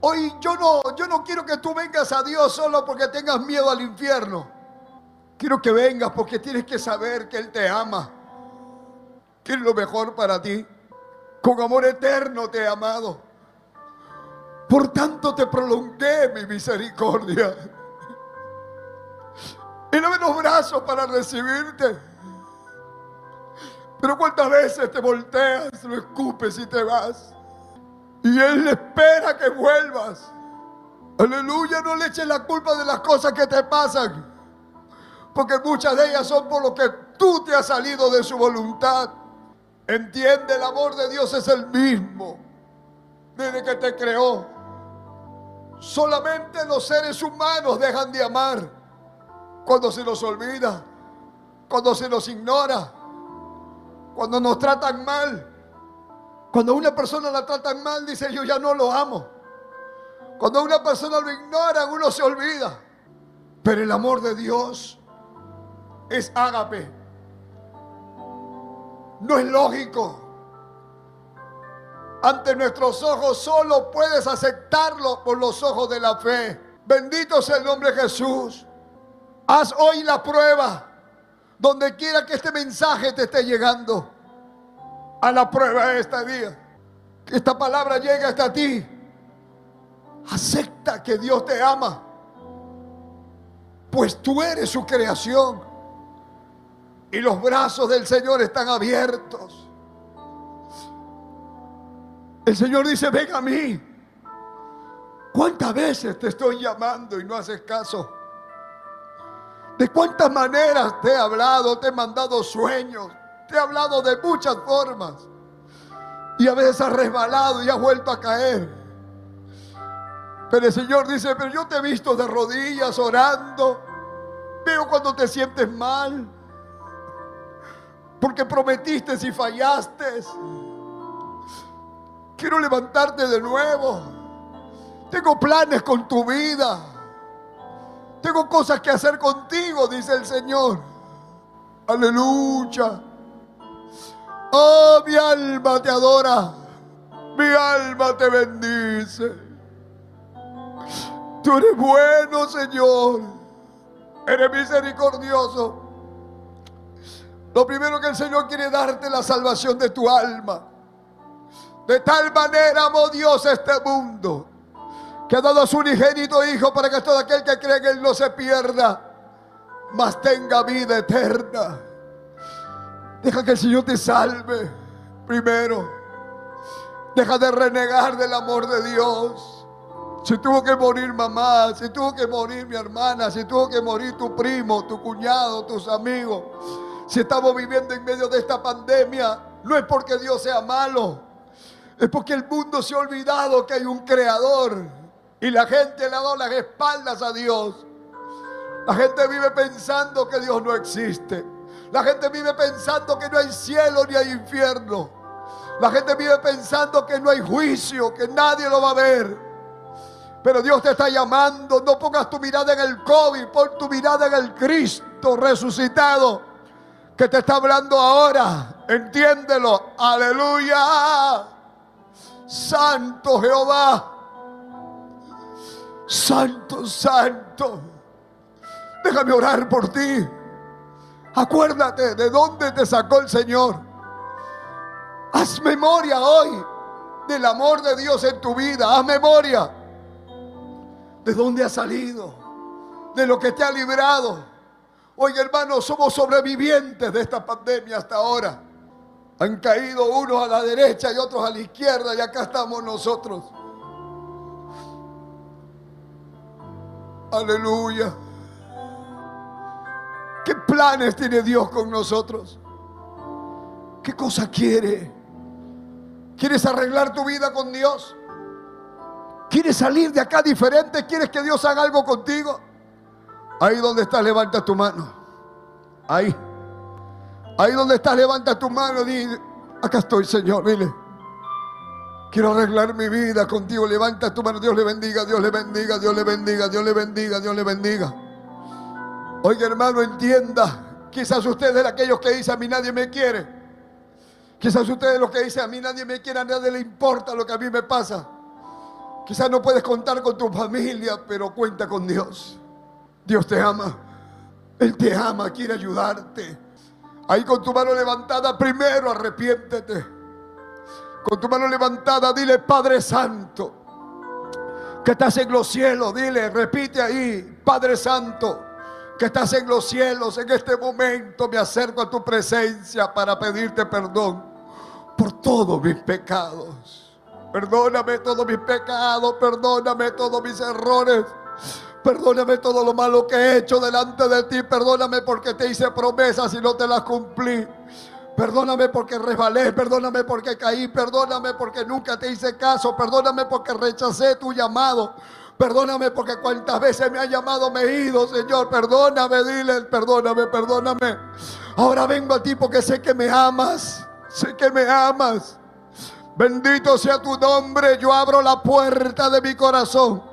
Hoy yo no, yo no quiero que tú vengas a Dios solo porque tengas miedo al infierno. Quiero que vengas porque tienes que saber que Él te ama. Que lo mejor para ti. Con amor eterno te he amado. Por tanto te prolongué mi misericordia. Y no los brazos para recibirte. Pero cuántas veces te volteas, lo escupes y te vas. Y Él espera que vuelvas. Aleluya, no le eches la culpa de las cosas que te pasan. Porque muchas de ellas son por lo que tú te has salido de su voluntad. Entiende, el amor de Dios es el mismo. desde que te creó. Solamente los seres humanos dejan de amar cuando se nos olvida, cuando se nos ignora, cuando nos tratan mal. Cuando una persona la tratan mal, dice yo ya no lo amo. Cuando una persona lo ignora, uno se olvida. Pero el amor de Dios es ágape. No es lógico. Ante nuestros ojos solo puedes aceptarlo por los ojos de la fe. Bendito sea el nombre de Jesús. Haz hoy la prueba. Donde quiera que este mensaje te esté llegando. A la prueba de este día. Que esta palabra llegue hasta ti. Acepta que Dios te ama. Pues tú eres su creación. Y los brazos del Señor están abiertos. El Señor dice, ven a mí. ¿Cuántas veces te estoy llamando y no haces caso? ¿De cuántas maneras te he hablado? Te he mandado sueños. Te he hablado de muchas formas. Y a veces has resbalado y has vuelto a caer. Pero el Señor dice, pero yo te he visto de rodillas orando. Veo cuando te sientes mal. Porque prometiste y fallaste. Quiero levantarte de nuevo. Tengo planes con tu vida. Tengo cosas que hacer contigo, dice el Señor. Aleluya. Oh, mi alma te adora. Mi alma te bendice. Tú eres bueno, Señor. Eres misericordioso. Lo primero que el Señor quiere darte la salvación de tu alma. De tal manera amó Dios este mundo que ha dado a su unigénito Hijo para que todo aquel que cree en Él no se pierda, mas tenga vida eterna. Deja que el Señor te salve primero. Deja de renegar del amor de Dios. Si tuvo que morir mamá, si tuvo que morir mi hermana, si tuvo que morir tu primo, tu cuñado, tus amigos, si estamos viviendo en medio de esta pandemia, no es porque Dios sea malo, es porque el mundo se ha olvidado que hay un creador y la gente le ha dado las espaldas a Dios. La gente vive pensando que Dios no existe. La gente vive pensando que no hay cielo ni hay infierno. La gente vive pensando que no hay juicio, que nadie lo va a ver. Pero Dios te está llamando. No pongas tu mirada en el COVID, pon tu mirada en el Cristo resucitado que te está hablando ahora. Entiéndelo. Aleluya. Santo Jehová. Santo, santo. Déjame orar por ti. Acuérdate de dónde te sacó el Señor. Haz memoria hoy del amor de Dios en tu vida. Haz memoria de dónde has salido, de lo que te ha librado. Hoy, hermanos, somos sobrevivientes de esta pandemia hasta ahora. Han caído unos a la derecha y otros a la izquierda y acá estamos nosotros. Aleluya. ¿Qué planes tiene Dios con nosotros? ¿Qué cosa quiere? ¿Quieres arreglar tu vida con Dios? ¿Quieres salir de acá diferente? ¿Quieres que Dios haga algo contigo? Ahí donde estás, levanta tu mano. Ahí. Ahí donde estás, levanta tu mano. Dile, acá estoy, Señor. Dile. Quiero arreglar mi vida contigo. Levanta tu mano. Dios le bendiga, Dios le bendiga, Dios le bendiga, Dios le bendiga, Dios le bendiga. Oye, hermano, entienda. Quizás usted es de aquellos que dice a mí nadie me quiere. Quizás usted es los que dice a mí nadie me quiere, a nadie le importa lo que a mí me pasa. Quizás no puedes contar con tu familia, pero cuenta con Dios. Dios te ama. Él te ama, quiere ayudarte. Ahí con tu mano levantada, primero arrepiéntete. Con tu mano levantada, dile Padre Santo, que estás en los cielos. Dile, repite ahí, Padre Santo, que estás en los cielos. En este momento me acerco a tu presencia para pedirte perdón por todos mis pecados. Perdóname todos mis pecados, perdóname todos mis errores. Perdóname todo lo malo que he hecho delante de ti. Perdóname porque te hice promesas y no te las cumplí. Perdóname porque resbalé, perdóname porque caí, perdóname porque nunca te hice caso, perdóname porque rechacé tu llamado. Perdóname porque cuantas veces me ha llamado me he ido, Señor. Perdóname, dile, perdóname, perdóname. Ahora vengo a ti porque sé que me amas. Sé que me amas. Bendito sea tu nombre. Yo abro la puerta de mi corazón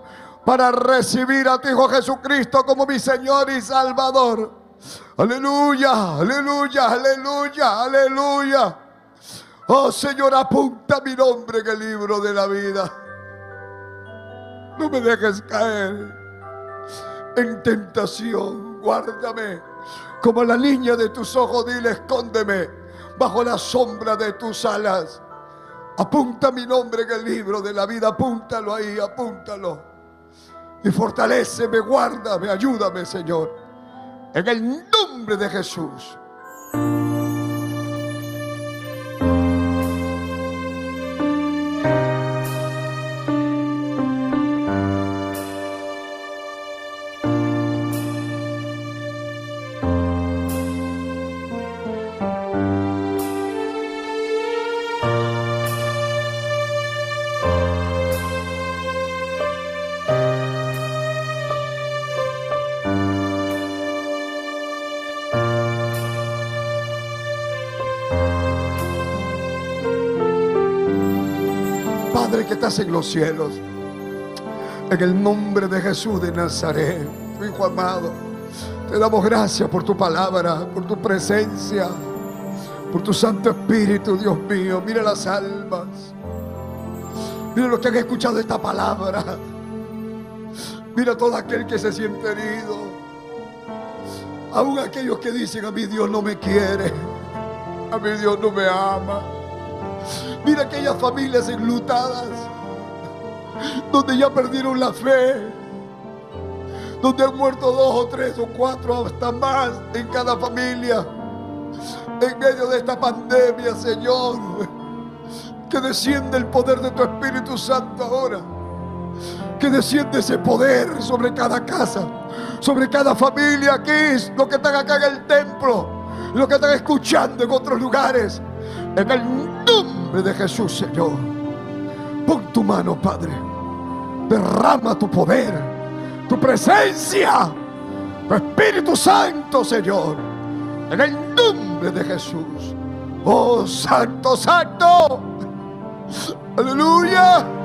para recibir a tu Hijo Jesucristo como mi Señor y Salvador. Aleluya, aleluya, aleluya, aleluya. Oh Señor, apunta mi nombre en el libro de la vida. No me dejes caer en tentación. Guárdame como la niña de tus ojos. Dile, escóndeme bajo la sombra de tus alas. Apunta mi nombre en el libro de la vida. Apúntalo ahí, apúntalo. Y fortaleceme, guárdame, ayúdame, Señor. En el nombre de Jesús. Estás en los cielos. En el nombre de Jesús de Nazaret, tu Hijo amado, te damos gracias por tu palabra, por tu presencia, por tu Santo Espíritu, Dios mío. Mira las almas. Mira los que han escuchado esta palabra. Mira todo aquel que se siente herido. Aún aquellos que dicen a mi Dios no me quiere. A mi Dios no me ama. Mira aquellas familias enlutadas, donde ya perdieron la fe, donde han muerto dos o tres o cuatro, hasta más en cada familia, en medio de esta pandemia, Señor. Que desciende el poder de tu Espíritu Santo ahora. Que desciende ese poder sobre cada casa, sobre cada familia aquí, lo que están acá en el templo, lo que están escuchando en otros lugares. En el nombre de Jesús, Señor. Pon tu mano, Padre. Derrama tu poder, tu presencia, tu Espíritu Santo, Señor. En el nombre de Jesús. Oh, Santo, Santo. Aleluya.